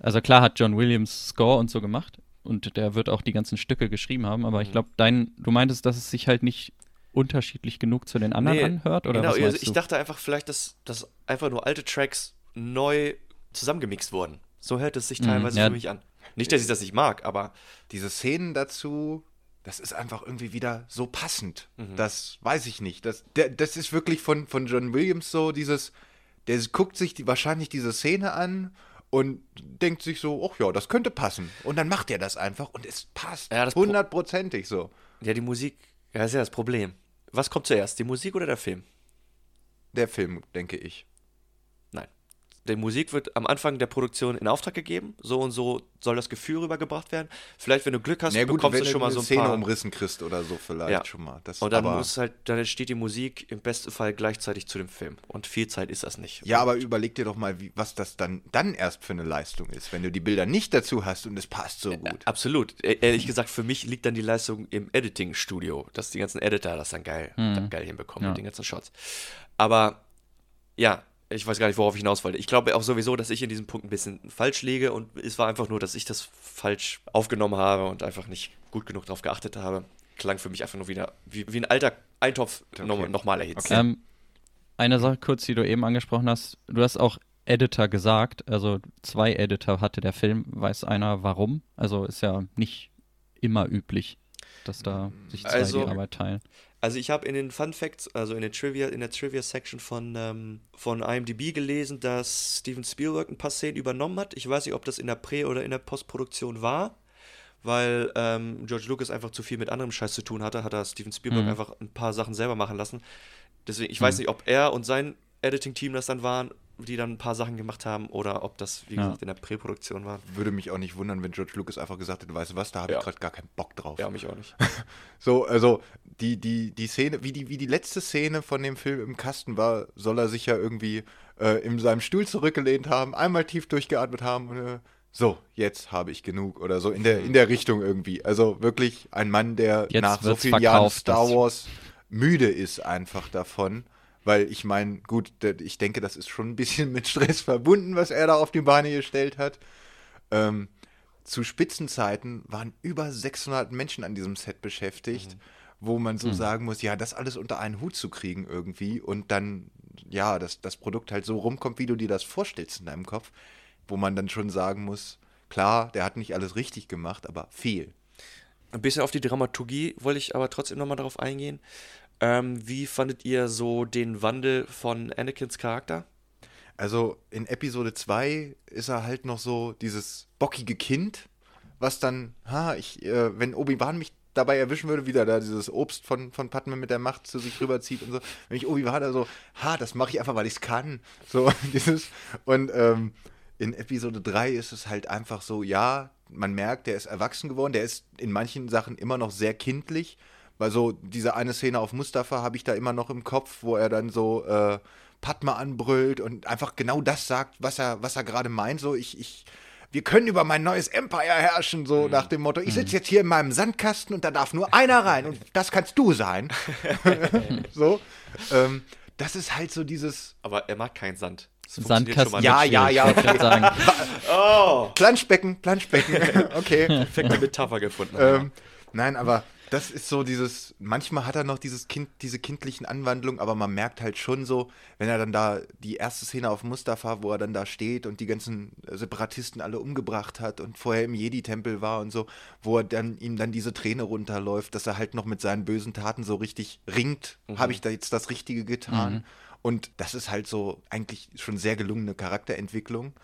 also klar hat John Williams Score und so gemacht und der wird auch die ganzen Stücke geschrieben haben, Mhm. aber ich glaube, dein, du meintest, dass es sich halt nicht unterschiedlich genug zu den anderen Nee, anhört oder genau, was also ich dachte einfach vielleicht, dass, dass einfach nur alte Tracks neu zusammengemixt wurden. So hört es sich teilweise Mhm, ja. für mich an. Nicht, dass ich das nicht mag, aber Diese Szenen dazu, das ist einfach irgendwie wieder so passend. Mhm. Das weiß ich nicht. Das, der, das ist wirklich von, von John Williams so dieses, der guckt sich die, wahrscheinlich diese Szene an und denkt sich so, ach ja, das könnte passen. Und dann macht er das einfach und es passt Ja, das Pro- hundertprozentig so. ja, die Musik, ja, ist ja das Problem. Was kommt zuerst, die Musik oder der Film? Der Film, denke ich. Die Musik wird am Anfang der Produktion in Auftrag gegeben. So und so soll das Gefühl rübergebracht werden. Vielleicht, wenn du Glück hast, Na gut, bekommst du schon mal so ein Szene paar. umrissen kriegst oder so vielleicht Ja. schon mal. Das, und dann aber, muss halt, dann entsteht die Musik im besten Fall gleichzeitig zu dem Film. Und viel Zeit ist das nicht. ja, aber überleg dir doch mal, wie, was das dann, dann erst für eine Leistung ist, wenn du die Bilder nicht dazu hast und es passt so gut. Absolut. E- Ehrlich gesagt, für mich liegt dann die Leistung im Editing-Studio, dass die ganzen Editor das dann geil, dann geil hinbekommen Ja. mit den ganzen Shots. Aber ja, ich weiß gar nicht, worauf ich hinaus wollte. Ich glaube auch sowieso, dass ich in diesem Punkt ein bisschen falsch liege und es war einfach nur, dass ich das falsch aufgenommen habe und einfach nicht gut genug darauf geachtet habe. Klang für mich einfach nur wieder wie, wie ein alter Eintopf noch, nochmal erhitzt. Ähm, eine Sache kurz, die du eben angesprochen hast. Du hast auch Editor gesagt, also zwei Editor hatte der Film. Weiß einer warum? Also ist ja nicht immer üblich, dass da sich zwei Also- die Arbeit teilen. Also ich habe in den Fun Facts, also in, den Trivia, in der Trivia-Section von, ähm, von IMDb gelesen, dass Steven Spielberg ein paar Szenen übernommen hat. Ich weiß nicht, ob das in der Prä- oder in der Postproduktion war, weil ähm, George Lucas einfach zu viel mit anderem Scheiß zu tun hatte, hat er Steven Spielberg Mhm. einfach ein paar Sachen selber machen lassen. Deswegen, ich weiß nicht, ob er und sein Editing-Team das dann waren, die dann ein paar Sachen gemacht haben, oder ob das, wie Ja. gesagt, in der Präproduktion war. Würde mich auch nicht wundern, wenn George Lucas einfach gesagt hätte, weißt du was, da habe Ja. ich gerade gar keinen Bock drauf. Ja, mich auch nicht. So, also die, die, die Szene, wie die, wie die letzte Szene von dem Film im Kasten war, soll er sich ja irgendwie äh, in seinem Stuhl zurückgelehnt haben, einmal tief durchgeatmet haben und äh, so, jetzt habe ich genug oder so in der, in der Richtung irgendwie. Also wirklich ein Mann, der Jetzt nach so vielen Jahren Star Wars müde ist einfach davon. Weil ich meine, gut, ich denke, das ist schon ein bisschen mit Stress verbunden, was er da auf die Beine gestellt hat. Ähm, zu Spitzenzeiten waren über 600 Menschen an diesem Set beschäftigt, wo man so sagen muss, ja, das alles unter einen Hut zu kriegen irgendwie und dann, ja, dass das Produkt halt so rumkommt, wie du dir das vorstellst in deinem Kopf, wo man dann schon sagen muss, klar, der hat nicht alles richtig gemacht, aber viel. Ein bisschen auf die Dramaturgie wollte ich aber trotzdem nochmal darauf eingehen. Ähm, wie fandet ihr so den Wandel von Anakins Charakter? Also in Episode 2 ist er halt noch so dieses bockige Kind, was dann, ha, ich, äh, wenn Obi-Wan mich dabei erwischen würde, wieder da dieses Obst von, von Padme mit der Macht zu sich rüberzieht und so, wenn ich Obi-Wan da so, ha, das mache ich einfach, weil ich es kann. So, dieses, und ähm, in Episode 3 ist es halt einfach so, ja, man merkt, der ist erwachsen geworden, der ist in manchen Sachen immer noch sehr kindlich, weil so diese eine Szene auf Mustafa habe ich da immer noch im Kopf, wo er dann so äh, Padma anbrüllt und einfach genau das sagt, was er, was er gerade meint. So, ich, ich, wir können über mein neues Empire herrschen, so nach dem Motto, ich sitze jetzt hier in meinem Sandkasten und da darf nur einer rein und das kannst du sein. so. Ähm, das ist halt so dieses Aber er mag keinen Sand. Sandkasten. Ja, ja, ja. Gerade sagen. Oh, Planschbecken, Planschbecken. okay. perfekte Metapher gefunden. ähm, nein, aber das ist so dieses, manchmal hat er noch dieses Kind, diese kindlichen Anwandlungen, aber man merkt halt schon so, wenn er dann da die erste Szene auf Mustafa, wo er dann da steht und die ganzen Separatisten alle umgebracht hat und vorher im Jedi-Tempel war und so, wo er dann ihm dann diese Träne runterläuft, dass er halt noch mit seinen bösen Taten so richtig ringt, habe ich da jetzt das Richtige getan? Und das ist halt so eigentlich schon sehr gelungene Charakterentwicklung,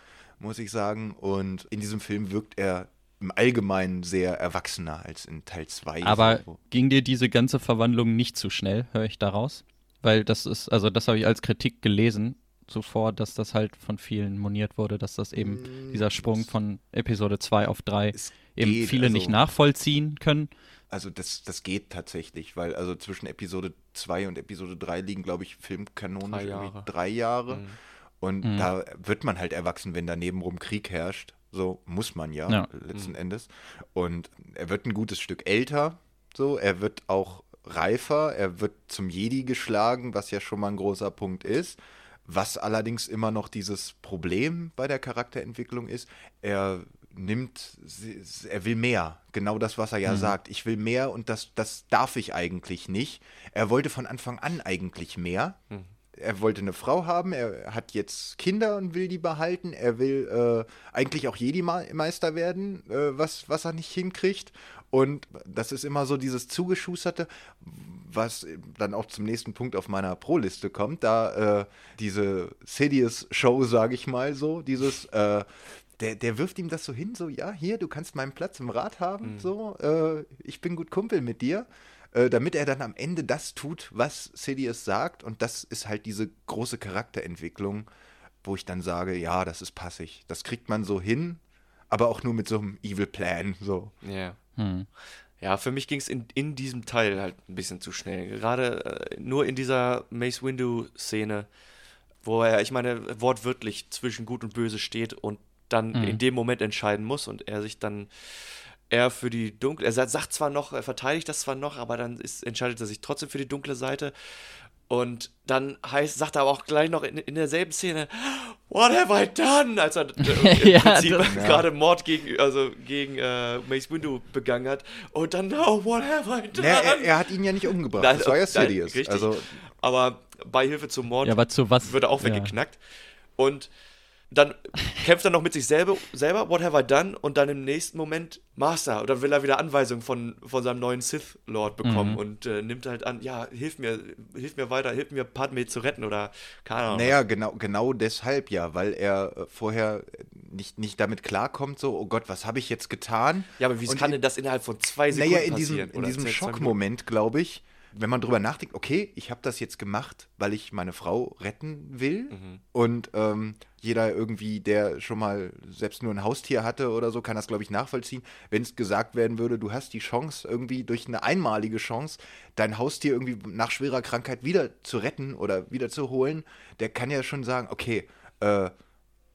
muss ich sagen. Und in diesem Film wirkt er im Allgemeinen sehr erwachsener als in Teil 2. Aber ging dir diese ganze Verwandlung nicht zu schnell, höre ich daraus? Weil das ist, also das habe ich als Kritik gelesen zuvor, dass das halt von vielen moniert wurde, dass das eben dieser Sprung von Episode 2 auf 3 Es eben geht, viele also- nicht nachvollziehen können. Also das, das geht tatsächlich, weil also zwischen Episode 2 und Episode 3 liegen, glaube ich, filmkanonisch Drei irgendwie Jahre. drei Jahre. Mhm. Und Mhm. da wird man halt erwachsen, wenn daneben rum Krieg herrscht. So muss man ja, Ja. letzten Endes. Und er wird ein gutes Stück älter, so, er wird auch reifer, er wird zum Jedi geschlagen, was ja schon mal ein großer Punkt ist. Was allerdings immer noch dieses Problem bei der Charakterentwicklung ist, er nimmt, er will mehr. Genau das, was er ja sagt. Ich will mehr und das, das darf ich eigentlich nicht. Er wollte von Anfang an eigentlich mehr. Er wollte eine Frau haben, er hat jetzt Kinder und will die behalten. Er will äh, eigentlich auch Jedi-Meister werden, äh, was, was er nicht hinkriegt. Und das ist immer so dieses Zugeschusterte, was dann auch zum nächsten Punkt auf meiner Pro-Liste kommt, da äh, diese Sidious-Show, sage ich mal so, dieses, äh, der, der wirft ihm das so hin, so, ja, hier, du kannst meinen Platz im Rat haben, so, äh, ich bin gut Kumpel mit dir, äh, damit er dann am Ende das tut, was Sidious sagt. Und das ist halt diese große Charakterentwicklung, wo ich dann sage, ja, das ist passig. Das kriegt man so hin, aber auch nur mit so einem Evil Plan, so. Ja. Hm. Ja, für mich ging es in, in diesem Teil halt ein bisschen zu schnell. Gerade äh, nur in dieser Mace Windu-Szene, wo er, ich meine, wortwörtlich zwischen Gut und Böse steht und dann Mhm. in dem Moment entscheiden muss und er sich dann eher für die dunkle, er sagt, zwar noch, er verteidigt das zwar noch, aber dann ist, entscheidet er sich trotzdem für die dunkle Seite. Und dann heißt, sagt er aber auch gleich noch in, in derselben Szene, What have I done? Als er äh, im Ja, Prinzip das- gerade Mord gegen, also gegen äh, Mace Windu begangen hat. Und dann, oh, what have I done? Naja, er, er hat ihn ja nicht umgebracht, Nein, das war ja Sidious. richtig. Also, aber Beihilfe zum Mord Ja, aber zu was? wird er auch ja. weggeknackt. Und dann kämpft er noch mit sich selber, selber, what have I done? Und dann im nächsten Moment Master. Oder will er wieder Anweisungen von, von seinem neuen Sith-Lord bekommen Mhm. und äh, nimmt halt an, ja, hilf mir, hilf mir weiter, hilf mir Padme zu retten oder keine Ahnung. Naja, genau, genau deshalb ja, weil er äh, vorher nicht, nicht damit klarkommt, so, oh Gott, was habe ich jetzt getan? Ja, aber wie Und kann in- denn das innerhalb von zwei Sekunden Naja, in diesem, passieren? in diesem Minuten? Schockmoment, glaube ich, wenn man drüber nachdenkt, okay, ich habe das jetzt gemacht, weil ich meine Frau retten will Mhm. und ähm, jeder irgendwie, der schon mal selbst nur ein Haustier hatte oder so, kann das, glaube ich, nachvollziehen. Wenn es gesagt werden würde, du hast die Chance, irgendwie durch eine einmalige Chance, dein Haustier irgendwie nach schwerer Krankheit wieder zu retten oder wieder zu holen, der kann ja schon sagen, okay, äh,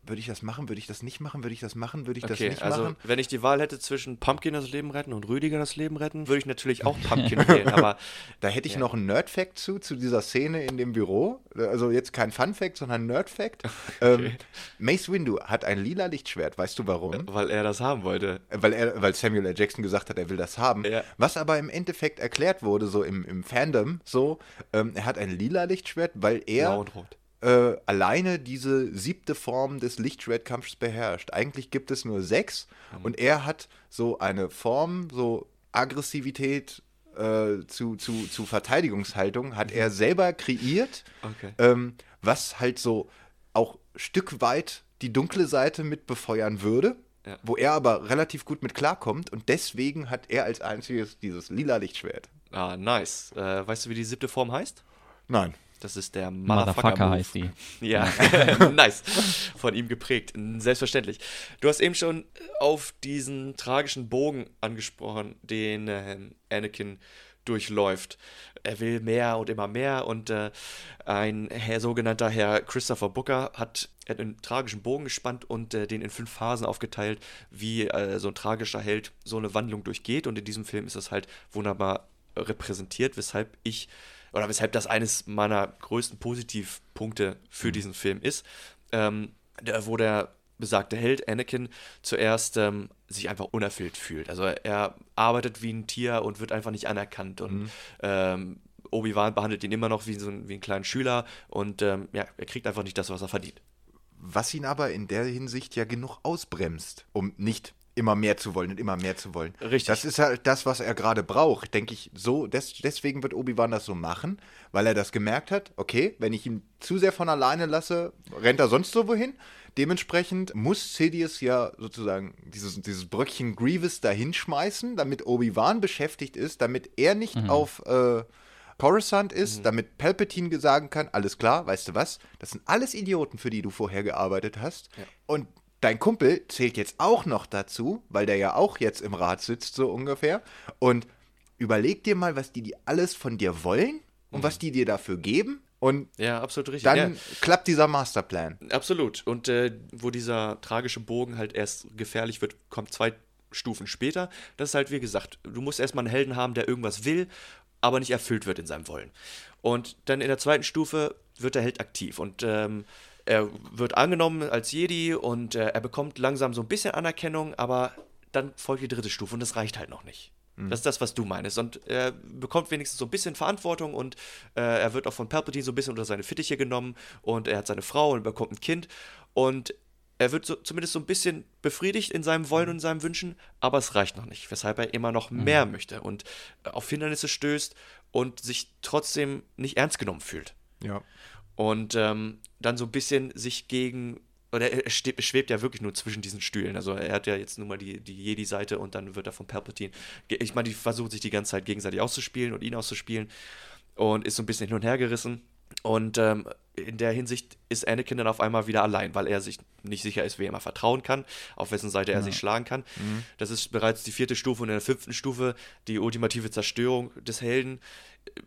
würde ich das machen, würde ich das nicht machen, würde ich das machen, würde ich das Okay, nicht also machen? wenn ich die Wahl hätte zwischen Pumpkin das Leben retten und Rüdiger das Leben retten, würde ich natürlich auch Pumpkin wählen, aber Da hätte ich Ja. noch einen Nerd-Fact zu, zu dieser Szene in dem Büro. Also jetzt kein Fun-Fact, sondern Nerd-Fact. Ähm, Mace Windu hat ein lila Lichtschwert. Weißt du warum? weil er das haben wollte. Äh, Weil, er, weil Samuel L. Jackson gesagt hat, er will das haben. Ja. Was aber im Endeffekt erklärt wurde, so im, im Fandom, so, ähm, er hat ein lila Lichtschwert, weil er Blau und rot. Äh, alleine diese siebte Form des Lichtschwertkampfs beherrscht. Eigentlich gibt es nur sechs Mhm. und er hat so eine Form, so Aggressivität äh, zu, zu, zu Verteidigungshaltung, hat er selber kreiert, Mhm. Okay. ähm, was halt so auch Stück weit die dunkle Seite mit befeuern würde. Ja. Wo er aber relativ gut mit klarkommt und deswegen hat er als einziges dieses lila Lichtschwert. Ah, nice. Äh, weißt du, wie die siebte Form heißt? Nein. Das ist der Motherfucker Motherfucker heißt die. Ja, nice. Von ihm geprägt. Selbstverständlich. Du hast eben schon auf diesen tragischen Bogen angesprochen, den ähm, Anakin durchläuft. Er will mehr und immer mehr und äh, ein Herr, sogenannter Herr Christopher Booker hat einen tragischen Bogen gespannt und äh, den in fünf Phasen aufgeteilt, wie äh, so ein tragischer Held so eine Wandlung durchgeht und in diesem Film ist das halt wunderbar repräsentiert, weshalb ich oder weshalb das eines meiner größten Positivpunkte für diesen Film ist, ähm, wo der besagte Held Anakin zuerst ähm, sich einfach unerfüllt fühlt. Also er arbeitet wie ein Tier und wird einfach nicht anerkannt und ähm, Obi-Wan behandelt ihn immer noch wie so ein, wie einen kleinen Schüler und ähm, ja, er kriegt einfach nicht das, was er verdient. Was ihn aber in der Hinsicht ja genug ausbremst, um nicht immer mehr zu wollen und immer mehr zu wollen. Richtig. Das ist halt das, was er gerade braucht, denke ich. So, des, deswegen wird Obi-Wan das so machen, weil er das gemerkt hat, okay, wenn ich ihn zu sehr von alleine lasse, rennt er sonst so wohin. Dementsprechend muss Sidious ja sozusagen dieses, dieses Bröckchen Grievous dahinschmeißen, damit Obi-Wan beschäftigt ist, damit er nicht auf äh, Coruscant ist, damit Palpatine sagen kann, alles klar, weißt du was, das sind alles Idioten, für die du vorher gearbeitet hast. Und dein Kumpel zählt jetzt auch noch dazu, weil der ja auch jetzt im Rat sitzt, so ungefähr. Und überleg dir mal, was die, die alles von dir wollen und was die dir dafür geben. Und Ja, absolut richtig. dann ja. klappt dieser Masterplan. Absolut. Und äh, wo dieser tragische Bogen halt erst gefährlich wird, kommt zwei Stufen später. Das ist halt, wie gesagt, du musst erstmal einen Helden haben, der irgendwas will, aber nicht erfüllt wird in seinem Wollen. Und dann in der zweiten Stufe wird der Held aktiv und ähm, er wird angenommen als Jedi und äh, er bekommt langsam so ein bisschen Anerkennung, aber dann folgt die dritte Stufe und das reicht halt noch nicht. Das ist das, was du meinst. Und er bekommt wenigstens so ein bisschen Verantwortung und äh, er wird auch von Palpatine so ein bisschen unter seine Fittiche genommen und er hat seine Frau und bekommt ein Kind und er wird so, zumindest so ein bisschen befriedigt in seinem Wollen und seinen Wünschen, aber es reicht noch nicht, weshalb er immer noch mehr möchte und äh, auf Hindernisse stößt und sich trotzdem nicht ernst genommen fühlt Ja. Und ähm, dann so ein bisschen sich gegen oder er schwebt ja wirklich nur zwischen diesen Stühlen. Also er hat ja jetzt nun mal die, die Jedi-Seite und dann wird er von Palpatine. Ich meine, die versuchen sich die ganze Zeit gegenseitig auszuspielen und ihn auszuspielen und ist so ein bisschen hin und her gerissen. Und ähm, in der Hinsicht ist Anakin dann auf einmal wieder allein, weil er sich nicht sicher ist, wem er vertrauen kann, auf wessen Seite er sich schlagen kann. Das ist bereits die vierte Stufe und in der fünften Stufe die ultimative Zerstörung des Helden.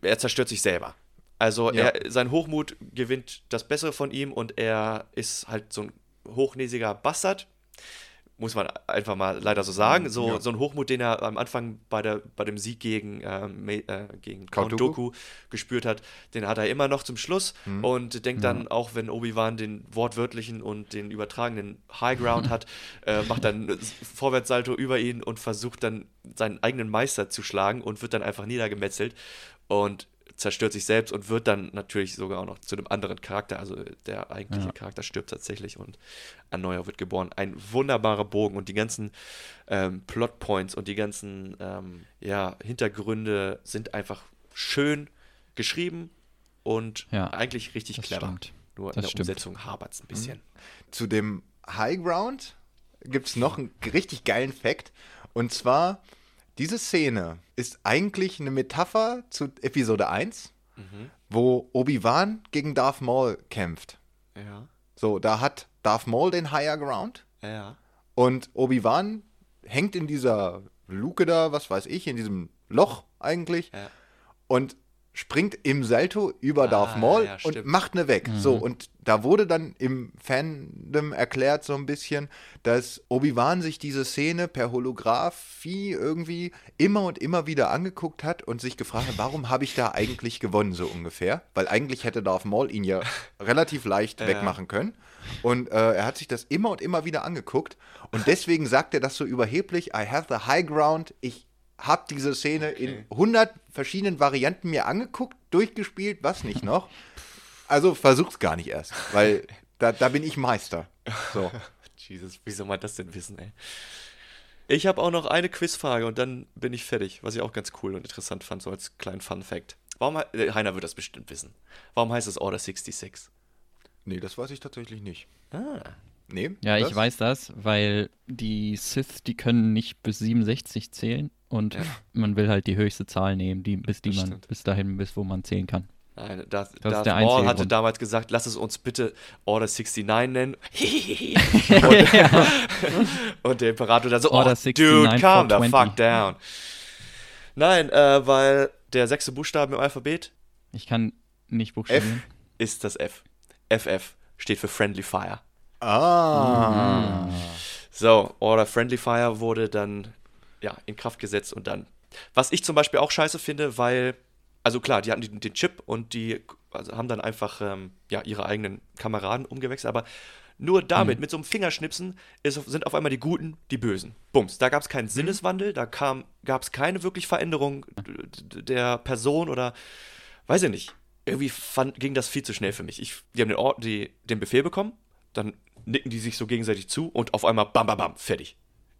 Er zerstört sich selber. Also Ja. er, sein Hochmut gewinnt das Bessere von ihm und er ist halt so ein hochnäsiger Bastard. Muss man einfach mal leider so sagen. So, Ja. so ein Hochmut, den er am Anfang bei, der, bei dem Sieg gegen, Me- äh, gegen Count? Doku gespürt hat, den hat er immer noch zum Schluss Mhm. und denkt dann, auch wenn Obi-Wan den wortwörtlichen und den übertragenen High Ground hat, äh, macht dann Vorwärtssalto über ihn und versucht dann seinen eigenen Meister zu schlagen und wird dann einfach niedergemetzelt und zerstört sich selbst und wird dann natürlich sogar auch noch zu einem anderen Charakter. Also der eigentliche Ja. Charakter stirbt tatsächlich und ein neuer wird geboren. Ein wunderbarer Bogen und die ganzen ähm, Plotpoints und die ganzen ähm, ja, Hintergründe sind einfach schön geschrieben und Ja, eigentlich richtig das clever. stimmt. Nur in Das der stimmt. Umsetzung hapert es ein bisschen. Zu dem High Ground gibt es noch einen richtig geilen Fact. Und zwar, diese Szene ist eigentlich eine Metapher zu Episode 1, wo Obi-Wan gegen Darth Maul kämpft. Ja, So, da hat Darth Maul den Higher Ground ja. und Obi-Wan hängt in dieser Luke da, was weiß ich, in diesem Loch eigentlich Ja. und springt im Salto über Darth Maul ja, und macht eine weg. So, und da wurde dann im Fandom erklärt so ein bisschen, dass Obi-Wan sich diese Szene per Holographie irgendwie immer und immer wieder angeguckt hat und sich gefragt hat, warum habe ich da eigentlich gewonnen, so ungefähr? Weil eigentlich hätte Darth Maul ihn ja relativ leicht wegmachen können. Und äh, er hat sich das immer und immer wieder angeguckt. Und deswegen sagt er das so überheblich, I have the high ground, ich habe diese Szene in 100 verschiedenen Varianten mir angeguckt, durchgespielt, was nicht noch. Also versuch's gar nicht erst, weil da, da bin ich Meister. So. Jesus, wie soll man das denn wissen, ey? Ich habe auch noch eine Quizfrage und dann bin ich fertig, was ich auch ganz cool und interessant fand, so als kleinen Fun-Fact. Warum, he- äh, Heiner wird das bestimmt wissen. Warum heißt es Order 66? Nee, das weiß ich tatsächlich nicht. Ah. Nee? Ja, ich das? weiß das, weil die Sith, die können nicht bis 67 zählen und man will halt die höchste Zahl nehmen, die, bis die Das man bis dahin, bis wo man zählen kann. Nein, Darth, ist Darth der Maul hatte Grund. damals gesagt, lass es uns bitte Order 69 nennen. und, und der Imperator dann so, Order oh, 69 dude, calm the 420. fuck down. Nein, äh, weil der sechste Buchstabe im Alphabet Ich kann nicht buchstabieren. ist das F. FF steht für Friendly Fire. Ah. So, Order Friendly Fire wurde dann ja, in Kraft gesetzt und dann. Was ich zum Beispiel auch scheiße finde, weil, also klar, die hatten den, den Chip und die also haben dann einfach ähm, ja, ihre eigenen Kameraden umgewechselt, aber nur damit, mit so einem Fingerschnipsen, ist, sind auf einmal die Guten die Bösen. Bums. Da gab es keinen Sinneswandel, da gab es keine wirklich Veränderung der Person oder weiß ich nicht. Irgendwie fand, ging das viel zu schnell für mich. Ich, die haben den, Or die, den Befehl bekommen, dann nicken die sich so gegenseitig zu und auf einmal bam, bam, bam, fertig.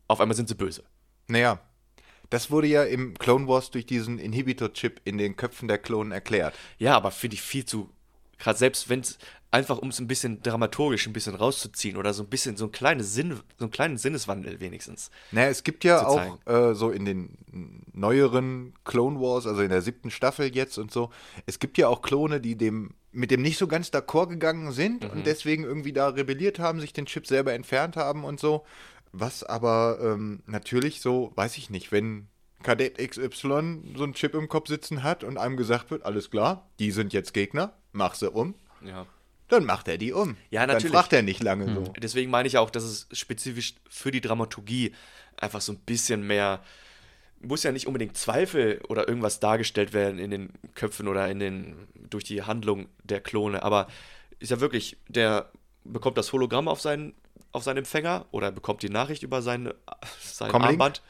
Auf einmal sind sie böse. Naja, das wurde ja im Clone Wars durch diesen Inhibitor-Chip in den Köpfen der Klonen erklärt. Ja, aber finde ich viel zu. Gerade selbst wenn es einfach um es ein bisschen dramaturgisch ein bisschen rauszuziehen oder so ein bisschen so ein kleines Sinn, so einen kleinen Sinneswandel wenigstens. Naja, es gibt ja auch äh, so in den neueren Clone Wars, also in der siebten Staffel jetzt und so, es gibt ja auch Klone, die dem mit dem nicht so ganz d'accord gegangen sind und deswegen irgendwie da rebelliert haben, sich den Chip selber entfernt haben und so. Was aber ähm, natürlich so, weiß ich nicht, wenn Kadett XY so einen Chip im Kopf sitzen hat und einem gesagt wird, alles klar, die sind jetzt Gegner, mach sie um, Ja. dann macht er die um. Ja, natürlich. Dann fragt er nicht lange so. Deswegen meine ich auch, dass es spezifisch für die Dramaturgie einfach so ein bisschen mehr. Muss ja nicht unbedingt Zweifel oder irgendwas dargestellt werden in den Köpfen oder in den durch die Handlung der Klone, aber ist ja wirklich, der bekommt das Hologramm auf seinen, auf seinen Empfänger oder bekommt die Nachricht über seine, sein. Armband,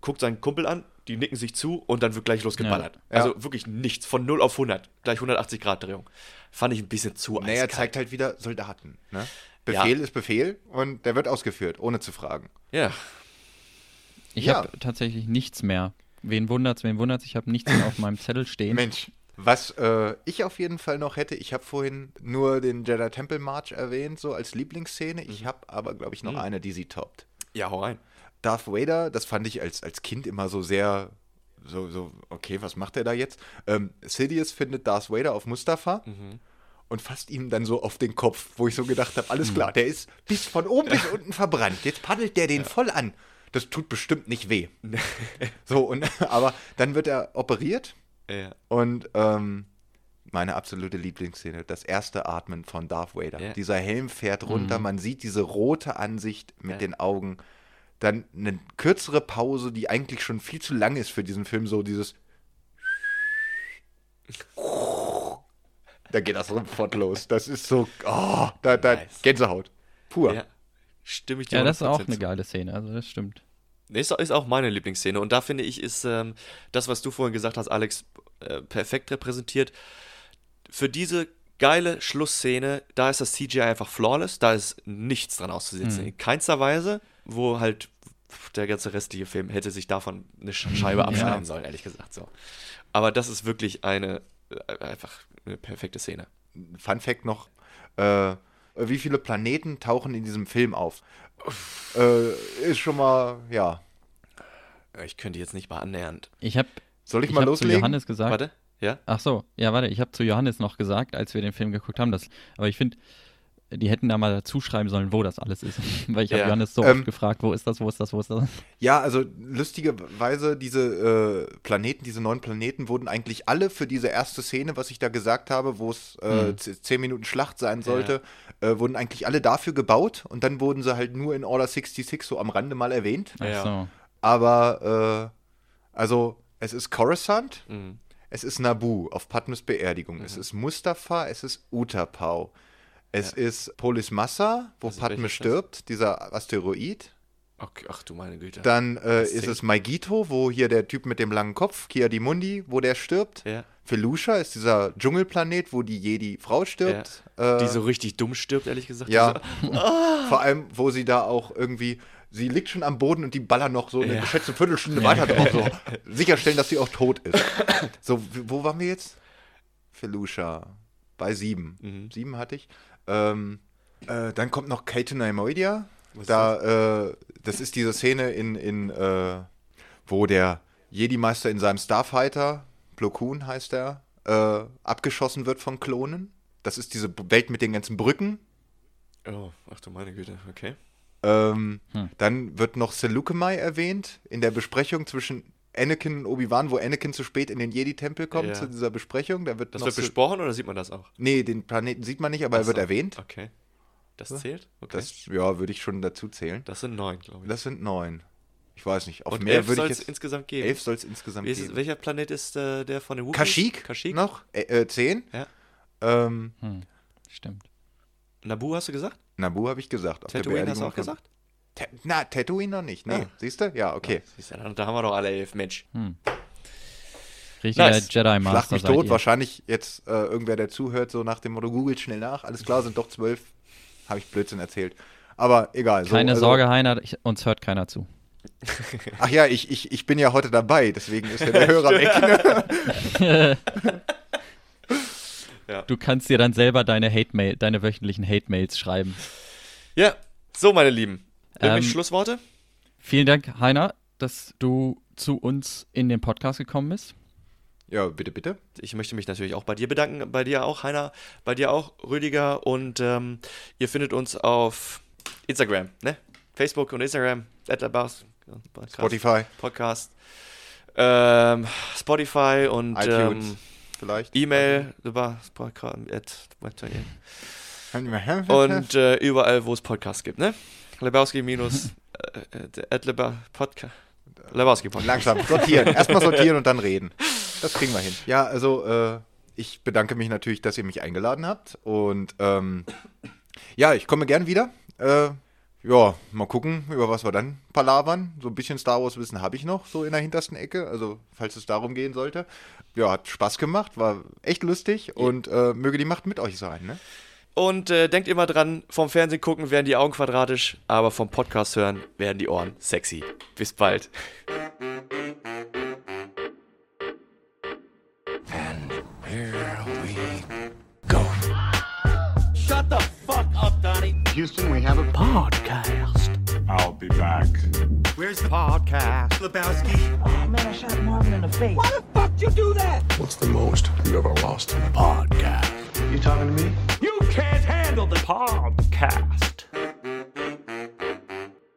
guckt seinen Kumpel an, die nicken sich zu und dann wird gleich losgeballert. Ja. Also wirklich nichts, von 0 auf 100, gleich 180 Grad Drehung. Fand ich ein bisschen zu Naja, eiskalt. zeigt halt wieder Soldaten. Ne? Ja. Befehl ist Befehl und der wird ausgeführt, ohne zu fragen. Ja, Ich Ja. habe tatsächlich nichts mehr. Wen wundert's, wen wundert's? Ich habe nichts mehr auf meinem Zettel stehen. Mensch. Was äh, ich auf jeden Fall noch hätte, ich habe vorhin nur den Jedi Temple March erwähnt, so als Lieblingsszene. Ich Mhm. habe aber, glaube ich, noch eine, die sie toppt. ja, hau rein. Darth Vader, das fand ich als, als Kind immer so sehr, so, so, okay, was macht er da jetzt? Ähm, Sidious findet Darth Vader auf Mustafa Mhm. und fasst ihm dann so auf den Kopf, wo ich so gedacht habe, alles klar, der ist bis von oben bis unten verbrannt. Jetzt paddelt der den voll an. Das tut bestimmt nicht weh. so, und, aber dann wird er operiert Ja. und ähm, meine absolute Lieblingsszene, das erste Atmen von Darth Vader. Ja. Dieser Helm fährt runter, man sieht diese rote Ansicht mit Ja. den Augen. Dann eine kürzere Pause, die eigentlich schon viel zu lang ist für diesen Film, so dieses. Da geht das sofort los. Das ist so. Oh, da, da, Nice. Gänsehaut. Pur. Ja. Stimme ich dir Ja, das ist auch 100% eine zu. geile Szene, also das stimmt. Ist, ist auch meine Lieblingsszene. Und da finde ich, ist ähm, das, was du vorhin gesagt hast, Alex, äh, perfekt repräsentiert. Für diese geile Schlussszene, da ist das CGI einfach flawless, da ist nichts dran auszusetzen. Mhm. In keinster Weise, wo halt der ganze restliche Film hätte sich davon eine Sch- Scheibe abschneiden sollen, ehrlich gesagt. So. Aber das ist wirklich eine äh, einfach eine perfekte Szene. Fun Fact noch: äh, Wie viele Planeten tauchen in diesem Film auf? Äh, ist schon mal, ja. Ich könnte jetzt nicht mal annähernd. Ich habe Soll ich, ich mal hab zu loslegen? Johannes gesagt. Warte, ja? Ach so, ja, warte, ich habe zu Johannes noch gesagt, als wir den Film geguckt haben, dass, aber ich finde, die hätten da mal dazu schreiben sollen, wo das alles ist. Weil ich habe Ja. Johannes so Ähm, oft gefragt, wo ist das, wo ist das, wo ist das? Ja, also lustigerweise, diese äh, Planeten, diese neun Planeten, wurden eigentlich alle für diese erste Szene, was ich da gesagt habe, wo es äh, Mhm. z- zehn Minuten Schlacht sein sollte, äh, wurden eigentlich alle dafür gebaut und dann wurden sie halt nur in Order 66 so am Rande mal erwähnt. Ach Ja. so. Aber, äh, also, es ist Coruscant, Mhm. es ist Nabu auf Padmes Beerdigung, Mhm. es ist Mustafa, es ist Utapau, es ist Polis Massa, wo Also, Padme stirbt, dieser Asteroid. Okay, ach du meine Güte. Dann äh, ist es Maigito, wo hier der Typ mit dem langen Kopf, Kiadimundi, wo der stirbt. ja. Felusha ist dieser Dschungelplanet, wo die Jedi-Frau stirbt. Äh, Die so richtig dumm stirbt, ehrlich gesagt. ja, Diese- vor allem, wo sie da auch irgendwie, sie liegt schon am Boden und die ballern noch so eine Ja. geschätzte Viertelstunde weiter drauf. So. Sicherstellen, dass sie auch tot ist. So, wo waren wir jetzt? Felusha. Bei sieben. Mhm. Sieben hatte ich. Ähm, äh, dann kommt noch Kaiten Moidia. Was Da, äh, das ist diese Szene in, in äh, wo der Jedi-Meister in seinem Starfighter, Plo Koon heißt er, äh, abgeschossen wird von Klonen. Das ist diese Welt mit den ganzen Brücken. Oh, ach du meine Güte, okay. Ähm, Hm. Dann wird noch Seleucumai erwähnt in der Besprechung zwischen Anakin und Obi-Wan, wo Anakin zu spät in den Jedi-Tempel kommt Ja. zu dieser Besprechung. Da wird Das noch wird besprochen oder sieht man das auch? Nee, den Planeten sieht man nicht, aber er Ach wird so, erwähnt. Okay. Das zählt? Okay. Das, Das, ja, würde ich schon dazu zählen. sind neun, glaube ich. Das sind neun. Ich weiß nicht. Auf Und mehr elf würde soll ich es jetzt. insgesamt geben. Elf soll es insgesamt es, geben. welcher Planet ist äh, der von den Wookies? Kashyyyk, Kashyyyk? noch? Äh, äh, zehn. Ja. Ähm, Hm. Stimmt. Nabu hast du gesagt? Nabu habe ich gesagt. Auf der Tatooine hast du auch gesagt? Ta na, Tatooine noch nicht. Nee, Ah. siehst du? Ja, okay. Siehst du, Da haben wir doch alle elf, Mensch. Richtiger Nice. Jedi Schlag Master mich seid tot. ihr. Wahrscheinlich jetzt äh, irgendwer, der zuhört, so nach dem Motto, googelt schnell nach. Alles klar, sind doch zwölf. Habe ich Blödsinn erzählt. Aber egal. So, Keine also- Sorge, Heiner, ich, uns hört keiner zu. Ach ja, ich, ich, ich bin ja heute dabei, deswegen ist ja der Hörer weg. Ne? Du kannst dir dann selber deine Hate-Mail, deine wöchentlichen Hate-Mails schreiben. Ja, so, meine Lieben. Irgendwelche Ähm, Schlussworte? Vielen Dank, Heiner, dass du zu uns in den Podcast gekommen bist. Ja, bitte, bitte. Ich möchte mich natürlich auch bei dir bedanken, bei dir auch, Heiner, bei dir auch, Rüdiger. Und ähm, ihr findet uns auf Instagram, ne? Facebook und Instagram, Letterboxd, Spotify, Podcast, ähm, Spotify und iTunes ähm, vielleicht. E-Mail über und äh, überall, wo es Podcasts gibt, ne? Lebowski minus äh, äh, at Leba Podcast. Lebowski Podcast. Langsam, sortieren. Erstmal sortieren und dann reden. Das kriegen wir hin. Ja, also äh, ich bedanke mich natürlich, dass ihr mich eingeladen habt. Und ähm, ja, ich komme gern wieder. Äh, ja, mal gucken, über was wir dann palavern. So ein bisschen Star Wars Wissen habe ich noch, so in der hintersten Ecke. Also, falls es darum gehen sollte. Ja, hat Spaß gemacht, war echt lustig und äh, möge die Macht mit euch sein, ne? Und äh, denkt immer dran, vom Fernsehen gucken werden die Augen quadratisch, aber vom Podcast hören werden die Ohren sexy. Bis bald. And here we go. Shut the fuck up, Donnie. Houston, we have a podcast. I'll be back. Where's the podcast? Lebowski. Oh man, I shot Marvin in the face. Why the fuck you do that? What's the most you ever lost in a podcast? You talking to me? You can't handle the podcast.